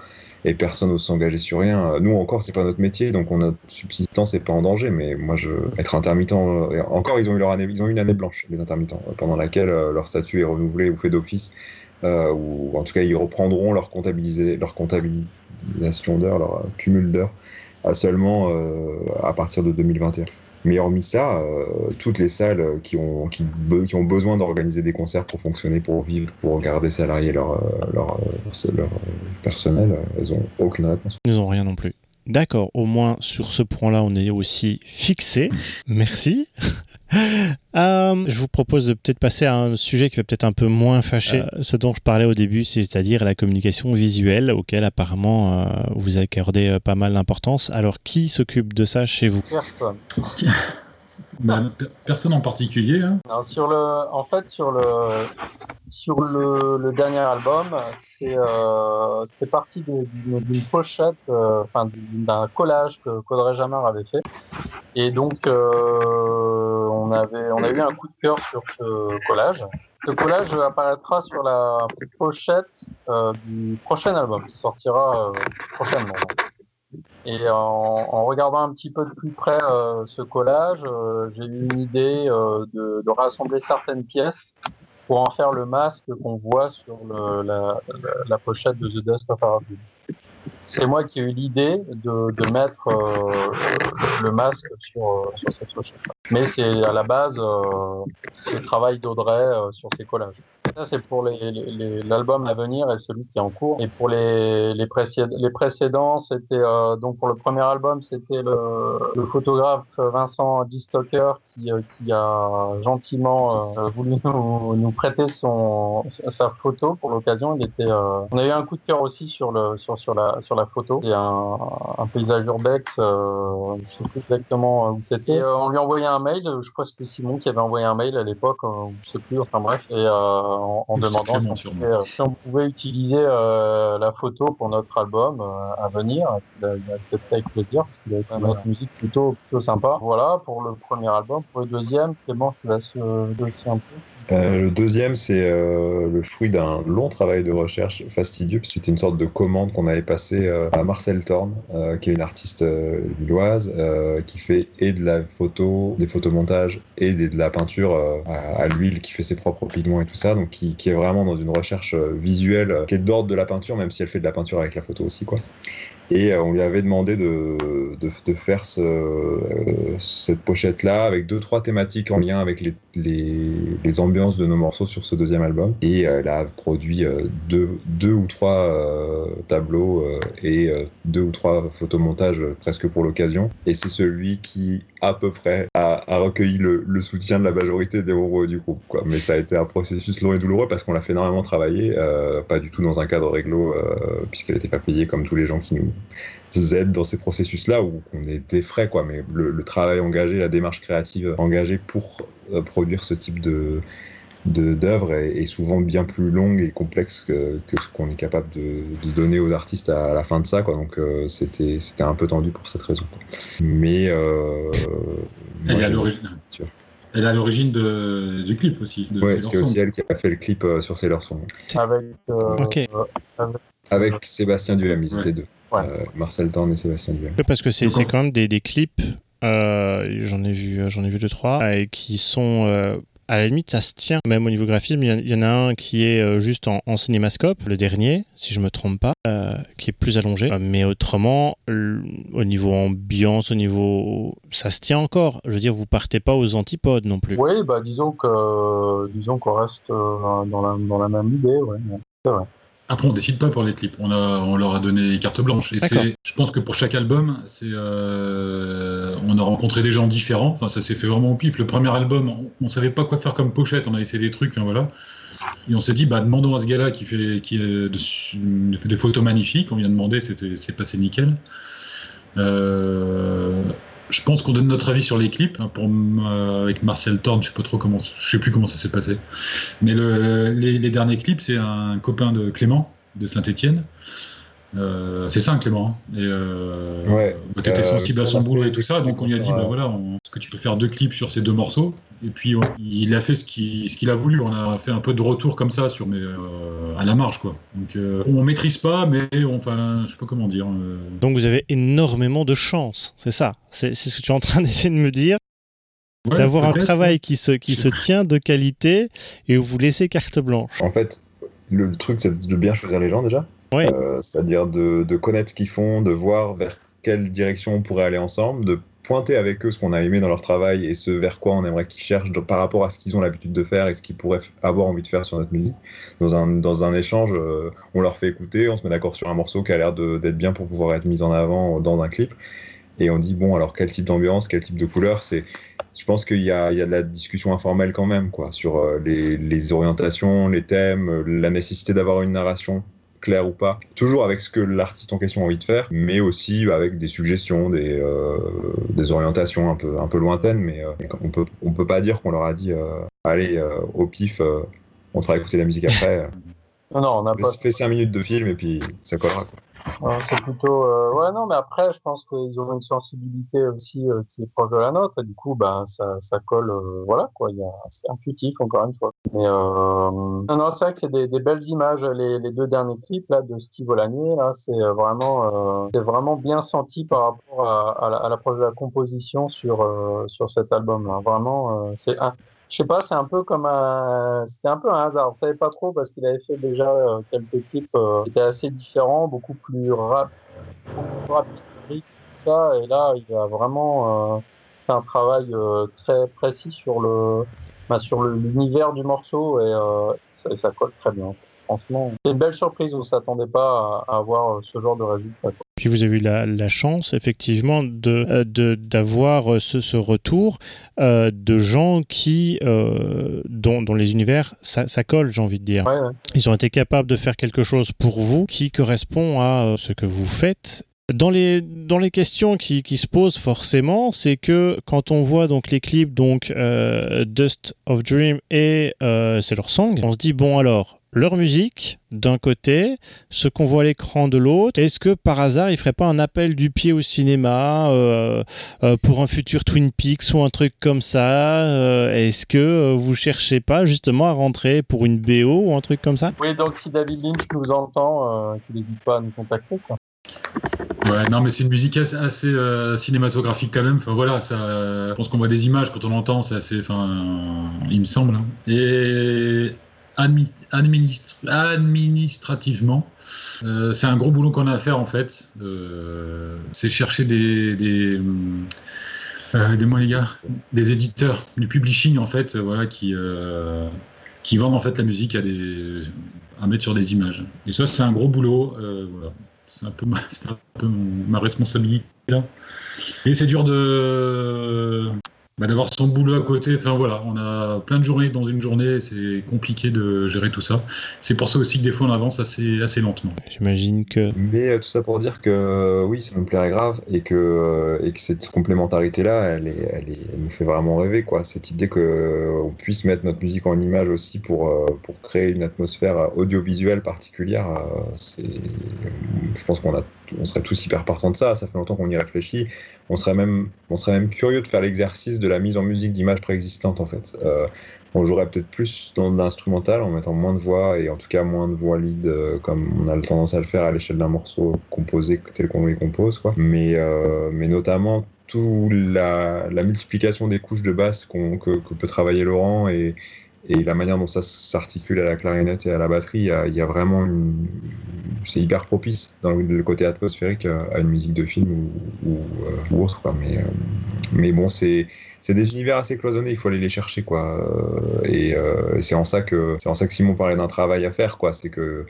et personne n'ose s'engager sur rien. Nous encore, c'est pas notre métier, donc on notre subsistance n'est pas en danger. Mais moi, je être intermittent, euh, encore ils ont eu leur année, ils ont eu une année blanche les intermittents, euh, pendant laquelle euh, leur statut est renouvelé ou fait d'office, ou en tout cas ils reprendront leur leur comptabilisation d'heures, leur cumul d'heures, seulement à partir de 2021. Mais hormis ça, euh, toutes les salles qui ont, qui, ont besoin d'organiser des concerts pour fonctionner, pour vivre, pour garder salariés leur, euh, leur, euh, leur, personnel, elles ont aucune réponse. Ils n'ont rien non plus. D'accord, au moins sur ce point-là, on est aussi fixé. Merci. (laughs) (laughs) Euh, je vous propose de peut-être passer à un sujet qui va peut-être un peu moins fâcher, euh, ce dont je parlais au début, c'est-à-dire la communication visuelle, auquel apparemment euh, vous accordez pas mal d'importance. Alors, qui s'occupe de ça chez vous? Personne. Per- personne en particulier. hein. Sur le, en fait, sur le, sur le, dernier album, c'est euh, parti d'une pochette, euh, d'un collage que qu'Audrey Jamard avait fait. Et donc, euh, on avait, on a eu un coup de cœur sur ce collage. Ce collage apparaîtra sur la pochette du prochain album qui sortira prochainement. Et en, regardant un petit peu de plus près euh, ce collage, euh, j'ai eu une idée euh, de, rassembler certaines pièces pour en faire le masque qu'on voit sur la, pochette de The Dust of Our. C'est moi qui ai eu l'idée de, mettre le masque sur, sur cette pochette. Mais c'est à la base le travail d'Audrey sur ses collages. Ça, c'est pour l'album à venir et celui qui est en cours. Et pour les, les, les précédents, c'était euh, donc pour le premier album, c'était le, le, photographe Vincent Distocker qui, euh, qui a gentiment euh, voulu (laughs) nous, nous, prêter son, sa photo pour l'occasion. Il était, euh, on a eu un coup de cœur aussi sur, le, sur, sur, la, sur la photo. A un, un paysage urbex, je ne sais plus exactement où c'était. on lui a envoyé un mail, je crois que c'était Simon qui avait envoyé un mail à l'époque, je sais plus, enfin bref, et en, en demandant si on, pouvait, si on, pouvait, utiliser la photo pour notre album à venir. Il a, il a accepté avec plaisir parce qu'il avait fait notre musique plutôt, plutôt sympa. Voilà pour le premier album. Pour le deuxième, Clément, je te laisse euh, aussi un peu. Euh, le deuxième, c'est euh, le fruit d'un long travail de recherche fastidieux. C'était une sorte de commande qu'on avait passée euh, à Marcel Thorne, euh, qui est une artiste lilloise, qui fait et de la photo, des photomontages et de la peinture à, à l'huile, qui fait ses propres pigments et tout ça. Donc, qui, qui est vraiment dans une recherche visuelle qui est d'ordre de la peinture, même si elle fait de la peinture avec la photo aussi, quoi. Et on lui avait demandé de, de, de faire ce, cette pochette-là avec deux, trois thématiques en lien avec les, les, les ambiances de nos morceaux sur ce deuxième album. Et euh, elle a produit euh, deux, deux, ou trois euh, tableaux et deux ou trois photomontages presque pour l'occasion. Et c'est celui qui, à peu près, a, a recueilli le, le, soutien de la majorité des membres du groupe. Quoi. Mais ça a été un processus long et douloureux parce qu'on l'a fait énormément travailler, pas du tout dans un cadre réglo, puisqu'elle n'était pas payée comme tous les gens qui nous aident dans ces processus-là où on est des frais, quoi. Mais le, le, travail engagé, la démarche créative engagée pour produire ce type de, d'œuvres est, est, souvent bien plus longue et complexe que, que ce qu'on est capable de, de, donner aux artistes à, à, la fin de ça. Quoi. Donc euh, c'était un peu tendu pour cette raison. Quoi. Mais euh, elle, est à l'origine. elle est à l'origine du clip aussi. Ouais, c'est aussi elle qui a fait le clip euh, sur Sailor Song. Avec, euh, okay. avec, avec Sébastien Duhem, ils étaient deux. Ouais. Euh, Marcel Thorne et Sébastien Duhem. Parce que c'est quand même des, des clips, j'en ai vu, j'en ai vu deux trois, qui sont à la limite, ça se tient, même au niveau graphisme. Il y, en a un qui est euh, juste en, en cinémascope, le dernier, si je me trompe pas, euh, qui est plus allongé. Mais autrement, au niveau ambiance, au niveau. Ça se tient encore. Je veux dire, vous partez pas aux antipodes non plus. Oui, bah disons que disons qu'on reste euh, dans, la, dans la même idée, ouais. C'est vrai. Après, on décide pas pour les clips. On, a, on leur a donné carte blanche. Et je pense que pour chaque album, c'est, euh, on a rencontré des gens différents. Enfin, ça s'est fait vraiment au pif. Le premier album, on, on, savait pas quoi faire comme pochette. On a essayé des trucs, hein, voilà. Et on s'est dit, bah, demandons à ce gars-là qui fait, qui des photos magnifiques. On vient demander, c'était, c'est passé nickel. Euh, je pense qu'on donne notre avis sur les clips. Hein, euh, avec Marcel Thorne, je sais pas trop comment, je sais plus comment ça s'est passé. Mais le, les, les, derniers clips, c'est un copain de Clément de Saint-Étienne. Euh, c'est ça, Clément. Hein. Et euh, ouais, bah, tu étais sensible à son boulot et tout ça, donc on lui a dit, bah, voilà, on, est-ce que tu peux faire deux clips sur ces deux morceaux? Et puis on, il a fait ce qu'il, ce qu'il a voulu. On a fait un peu de retour comme ça sur, mais à la marge, quoi. Donc on maîtrise pas, mais on, enfin, je sais pas comment dire. Donc vous avez énormément de chance, c'est ça? C'est, c'est ce que tu es en train (laughs) d'essayer de me dire? Ouais, d'avoir un travail qui se, qui se tient de qualité et où vous laissez carte blanche. En fait, le, le truc, c'est de bien choisir les gens déjà. Euh, C'est-à-dire de, connaître ce qu'ils font, de voir vers quelle direction on pourrait aller ensemble, de pointer avec eux ce qu'on a aimé dans leur travail et ce vers quoi on aimerait qu'ils cherchent par rapport à ce qu'ils ont l'habitude de faire et ce qu'ils pourraient avoir envie de faire sur notre musique. Dans un, dans un échange, euh, on leur fait écouter, on se met d'accord sur un morceau qui a l'air d'être bien pour pouvoir être mis en avant dans un clip. Et on dit, bon, alors quel type d'ambiance, quel type de couleur c'est je pense qu'il y, y, a de la discussion informelle quand même, quoi, sur euh, les, orientations, les thèmes, la nécessité d'avoir une narration claire ou pas, toujours avec ce que l'artiste en question a envie de faire, mais aussi avec des suggestions, des, euh, des orientations un peu, un peu lointaines, mais euh, on peut, on peut pas dire qu'on leur a dit, euh, allez, au pif, on te fera écouter la musique après. non, non, on a fait, pas... fait 5 minutes de film et puis ça collera. Quoi. Euh, c'est plutôt euh, ouais non mais après je pense qu'ils ont une sensibilité aussi euh, qui est proche de la nôtre et du coup bah ça, ça colle euh, voilà quoi c'est intuitif encore une fois. Mais non non c'est vrai que c'est des, belles images les, les, deux derniers clips là de Steve Olanier là c'est vraiment c'est vraiment bien senti par rapport à, à l'approche de la composition sur sur cet album là vraiment c'est je sais pas, c'est un peu comme un, c'était un peu un hasard. On savait pas trop parce qu'il avait fait déjà euh, quelques clips euh, qui étaient assez différents, beaucoup plus rap, rapide, tout ça. Et là, il a vraiment euh, fait un travail euh, très précis sur le, bah, sur l'univers du morceau et ça, colle très bien. Franchement, c'est une belle surprise. On ne s'attendait pas à, avoir ce genre de résultat. Puis vous avez eu la, chance, effectivement, d'avoir de, d'avoir ce, ce, retour euh, de gens qui, euh, dont, dont, les univers, ça, ça colle, j'ai envie de dire. Ouais, ouais. Ils ont été capables de faire quelque chose pour vous qui correspond à euh, ce que vous faites dans les, dans les questions qui, qui se posent forcément, c'est que quand on voit donc les clips donc euh, Dust of Dream et euh, c'est leur song, on se dit bon alors leur musique d'un côté, ce qu'on voit à l'écran de l'autre. Est-ce que par hasard il ferait pas un appel du pied au cinéma euh, euh, pour un futur Twin Peaks ou un truc comme ça euh, Est-ce que vous cherchez pas justement à rentrer pour une BO ou un truc comme ça? Oui, donc si David Lynch nous entend, qu'il n'hésite pas à nous contacter. Quoi. Ouais, non, mais c'est une musique assez, assez euh, cinématographique quand même. Enfin voilà, ça, je pense qu'on voit des images quand on l'entend, c'est assez, enfin, il me semble. hein. Et administ- administrativement, euh, c'est un gros boulot qu'on a à faire en fait. Euh, c'est chercher des, des, euh, des, les gars, des éditeurs, du publishing en fait, voilà, qui, qui vendent en fait la musique à, mettre sur des images. Et ça, c'est un gros boulot. voilà c'est un peu ma, (laughs) ma responsabilité là. Et c'est dur de bah, d'avoir son boulot à côté. Enfin voilà, on a plein de journées dans une journée, c'est compliqué de gérer tout ça. C'est pour ça aussi que des fois on avance assez assez lentement. J'imagine que Mais euh, tout ça pour dire que euh, oui, ça me plairait grave et que, euh, et que cette complémentarité-là, elle, est, elle, est, elle nous fait vraiment rêver. Quoi. Cette idée qu'on puisse mettre notre musique en image aussi pour, euh, pour créer une atmosphère audiovisuelle particulière, euh, c'est, je pense qu'on a, on serait tous hyper partants de ça. Ça fait longtemps qu'on y réfléchit. On serait, même, on serait même curieux de faire l'exercice de la mise en musique d'images préexistantes en fait. Euh, on jouerait peut-être plus dans l'instrumental en mettant moins de voix et en tout cas moins de voix lead euh, comme on a tendance à le faire à l'échelle d'un morceau composé tel qu'on les compose quoi. Mais, euh, mais notamment toute la, la multiplication des couches de basse que, que peut travailler Laurent et, et la manière dont ça s'articule à la clarinette et à la batterie, il y vraiment c'est hyper propice dans le, côté atmosphérique euh, à une musique de film ou, euh, autre euh, mais bon c'est des univers assez cloisonnés, il faut aller les chercher quoi. Et c'est en ça que en ça que Simon parlait d'un travail à faire. C'est que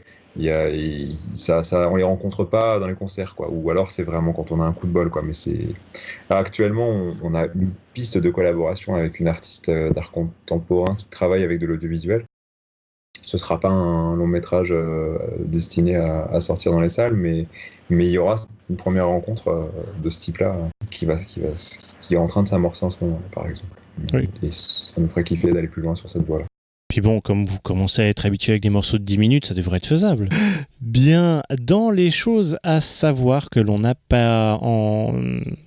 y a, il- ça, ça, on les rencontre pas dans les concerts quoi. Ou alors c'est vraiment quand on a un coup de bol quoi. Mais c'est actuellement on, on a une piste de collaboration avec une artiste euh, d'art contemporain qui travaille avec de l'audiovisuel. Ce sera pas un long métrage euh, destiné à, à sortir dans les salles, mais mais il y aura une première rencontre euh, de ce type-là euh, qui va qui va qui est en train de s'amorcer en ce moment par exemple. Oui. Et ça nous ferait kiffer d'aller plus loin sur cette voie-là. Puis bon, comme vous commencez à être habitué avec des morceaux de 10 minutes, ça devrait être faisable. (gasps) Bien, dans les choses à savoir que l'on n'a pas en...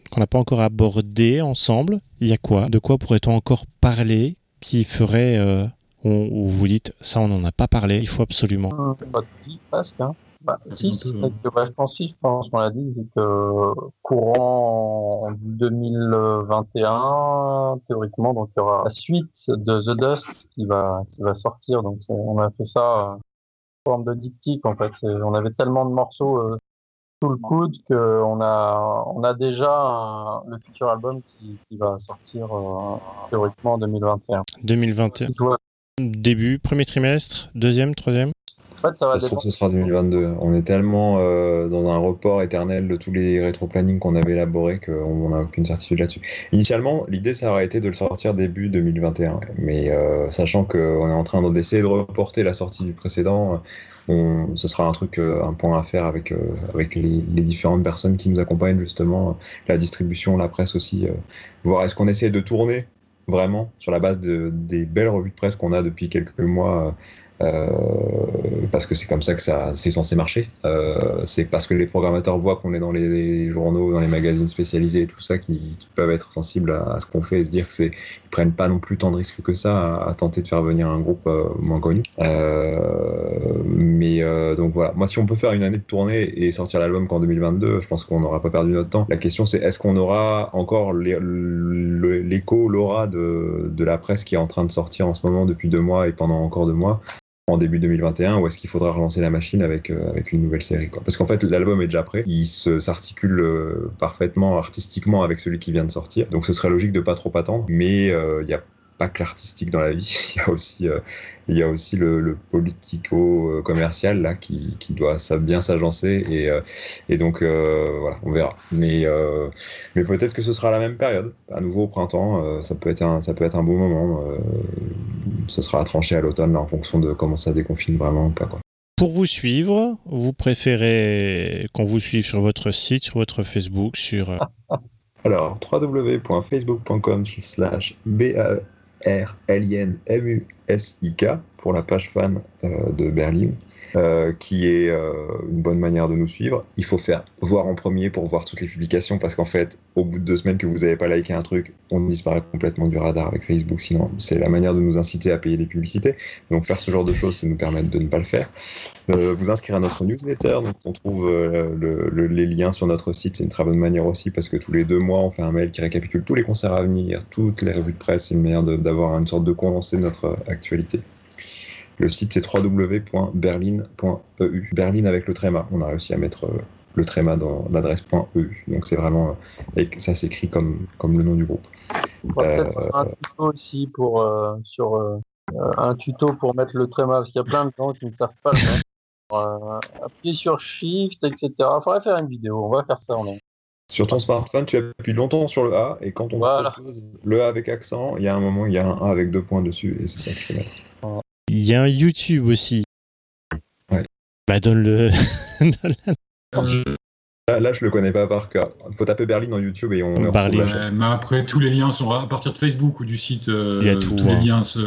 qu'on n'a pas encore abordé ensemble, il y a quoi? De quoi pourrait-on encore parler qui ferait euh, où, où vous dites ça on n'en a pas parlé, il faut absolument. Pas de vie, presque. Hein. Bah, C'est si, si, peu, que, bah, je pense, si, je pense qu'on l'a dit, c'est que courant en 2021, théoriquement, donc il y aura la suite de The Dust qui va, qui va sortir. Donc on a fait ça euh, en forme de diptyque en fait. On avait tellement de morceaux euh, sous le coude qu'on a, on a déjà un- le futur album qui, qui va sortir euh, théoriquement en 2021. 2021, Tu vois, début, premier trimestre, deuxième, troisième? Fait, ça va Ça se trouve, ce sera 2022. On est tellement euh, dans un report éternel de tous les rétro-plannings qu'on avait élaborés qu'on n'a aucune certitude là-dessus. Initialement, l'idée, ça aurait été de le sortir début 2021. Mais euh, sachant qu'on est en train d'essayer de reporter la sortie du précédent, on, ce sera un truc, euh, un point à faire avec, euh, avec les, les différentes personnes qui nous accompagnent, justement, la distribution, la presse aussi. euh, voir est-ce qu'on essaie de tourner vraiment sur la base de, des belles revues de presse qu'on a depuis quelques mois. Euh, parce que c'est comme ça que ça c'est censé marcher. Euh, c'est parce que les programmateurs voient qu'on est dans les, journaux, dans les magazines spécialisés et tout ça, qui, peuvent être sensibles à, ce qu'on fait et se dire que c'est ils prennent pas non plus tant de risques que ça à, à tenter de faire venir un groupe euh, moins connu. Mais donc voilà, moi si on peut faire une année de tournée et sortir l'album qu'en 2022, je pense qu'on n'aura pas perdu notre temps. La question c'est est-ce qu'on aura encore l'écho, l'aura de, de la presse qui est en train de sortir en ce moment depuis deux mois et pendant encore deux mois? En début 2021 ou est-ce qu'il faudra relancer la machine avec, euh, avec une nouvelle série quoi. Parce qu'en fait l'album est déjà prêt, il s'articule euh, parfaitement artistiquement avec celui qui vient de sortir, donc ce serait logique de pas trop attendre, mais euh, il y a pas que l'artistique dans la vie. (laughs) Il y a aussi, euh, il y a aussi le, politico-commercial là qui, qui doit bien s'agencer et, euh, et donc voilà, on verra. Mais, mais peut-être que ce sera la même période, à nouveau au printemps. ça peut être un, ça peut être un beau moment. ce sera à trancher à l'automne en fonction de comment ça déconfine vraiment ou pas quoi. Pour vous suivre, vous préférez qu'on vous suive sur votre site, sur votre Facebook, sur... (laughs) Alors, www.facebook.com slash B-A-R-L-I-N-M-U-S-I-K pour la page fan euh, de Berlin. Euh, qui est euh, une bonne manière de nous suivre. Il faut faire voir en premier pour voir toutes les publications parce qu'en fait, au bout de deux semaines que vous n'avez pas liké un truc, on disparaît complètement du radar avec Facebook. Sinon, c'est la manière de nous inciter à payer des publicités. Donc, faire ce genre de choses, c'est nous permettre de ne pas le faire. Euh, vous inscrire à notre newsletter, donc on trouve les liens sur notre site. C'est une très bonne manière aussi parce que tous les deux mois, on fait un mail qui récapitule tous les concerts à venir, toutes les revues de presse. C'est une manière d'avoir une sorte de condensé de notre actualité. Le site c'est www.berlin.eu. Berlin avec le tréma. On a réussi à mettre euh, le tréma dans l'adresse .eu. Donc c'est vraiment euh, et ça s'écrit comme comme le nom du groupe. peut-être euh, un tuto aussi pour sur un tuto pour mettre le tréma parce qu'il y a plein de gens qui ne savent pas le mettre. (laughs) appuyer sur Shift, etc. Il faudrait faire une vidéo. On va faire ça en ligne. Sur ton smartphone, tu appuies longtemps sur le A et quand on propose le A avec accent, il y a un moment, il y a un A avec deux points dessus et c'est ça qu'il faut mettre. Il y a un YouTube aussi. Ouais. Bah, donne-le. (laughs) Là, je le connais pas par cœur. Il faut taper Berlin dans YouTube et on. Berlin. mais après, tous les liens sont à partir de Facebook ou du site. Euh, Il y a tout. Tous les liens. Se...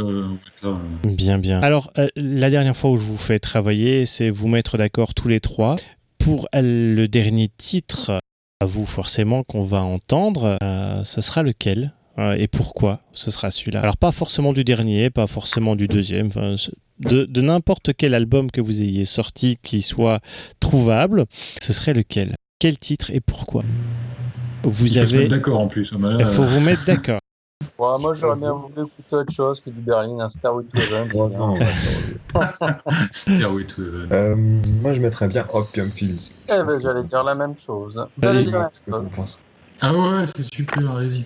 Bien, bien. Alors, euh, la dernière fois où je vous fais travailler, c'est vous mettre d'accord tous les trois pour le dernier titre. À vous, forcément, qu'on va entendre. Euh, ce sera lequel? Euh, et pourquoi ce sera celui-là? Alors pas forcément du dernier, pas forcément du deuxième, de, n'importe quel album que vous ayez sorti qui soit trouvable, ce serait lequel? Quel titre et pourquoi? Vous avez. d'accord en plus. Il faut vous mettre d'accord. (laughs) moi j'aurais bien voulu écouter autre chose que du Berlin, un Starway to Heaven. (laughs) Starway to Heaven. Moi je mettrais bien Opium Fields. Eh ben, j'allais dire la même chose. Ah ouais, c'est super, allez-y.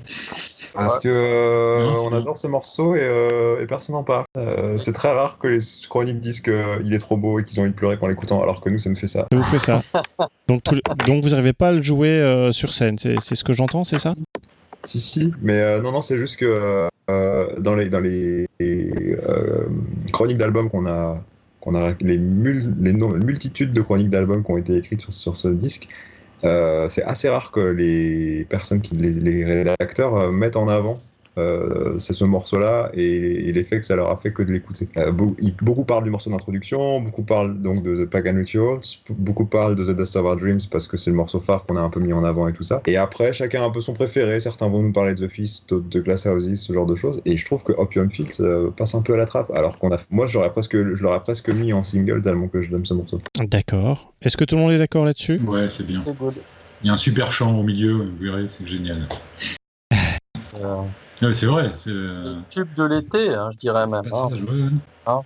Parce que euh, on adore ce morceau et, euh, personne n'en parle. Euh, c'est très rare que les chroniques disent qu'il est trop beau et qu'ils ont envie de pleurer en l'écoutant, alors que nous, ça nous fait ça. Ça vous fait ça. (laughs) donc, donc vous n'arrivez pas à le jouer sur scène, c'est ce que j'entends, c'est ça? Si, si, mais non, non, c'est juste que dans les, dans les, chroniques d'albums qu'on a, qu'on a les, les multitudes de chroniques d'albums qui ont été écrites sur, sur ce disque, c'est assez rare que les personnes qui les, rédacteurs euh, mettent en avant euh, c'est ce morceau-là et, l'effet que ça leur a fait que de l'écouter. beaucoup parlent du morceau d'introduction, beaucoup parlent donc de The Pagan Rituals, beaucoup parlent de The Dust of Our Dreams parce que c'est le morceau phare qu'on a un peu mis en avant et tout ça. Et après, chacun a un peu son préféré. Certains vont nous parler de The Fist, d'autres de Glass Houses, ce genre de choses. Et je trouve que Opium Fields passe un peu à la trappe. Alors qu'on a, moi, j'aurais presque, je l'aurais presque mis en single tellement que je donne ce morceau. D'accord. Est-ce que tout le monde est d'accord là-dessus? Ouais, c'est bien. Il y a un super chant au milieu, vous verrez, c'est génial. Euh, c'est vrai. C'est le tube de l'été, hein, je dirais même. Hein. Hein,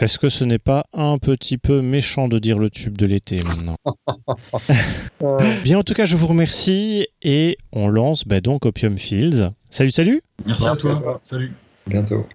Est-ce que ce n'est pas un petit peu méchant de dire le tube de l'été maintenant (laughs) euh. Bien, en tout cas, je vous remercie et on lance bah, donc Opium Fields. Salut, salut Merci, à toi. Salut. bientôt.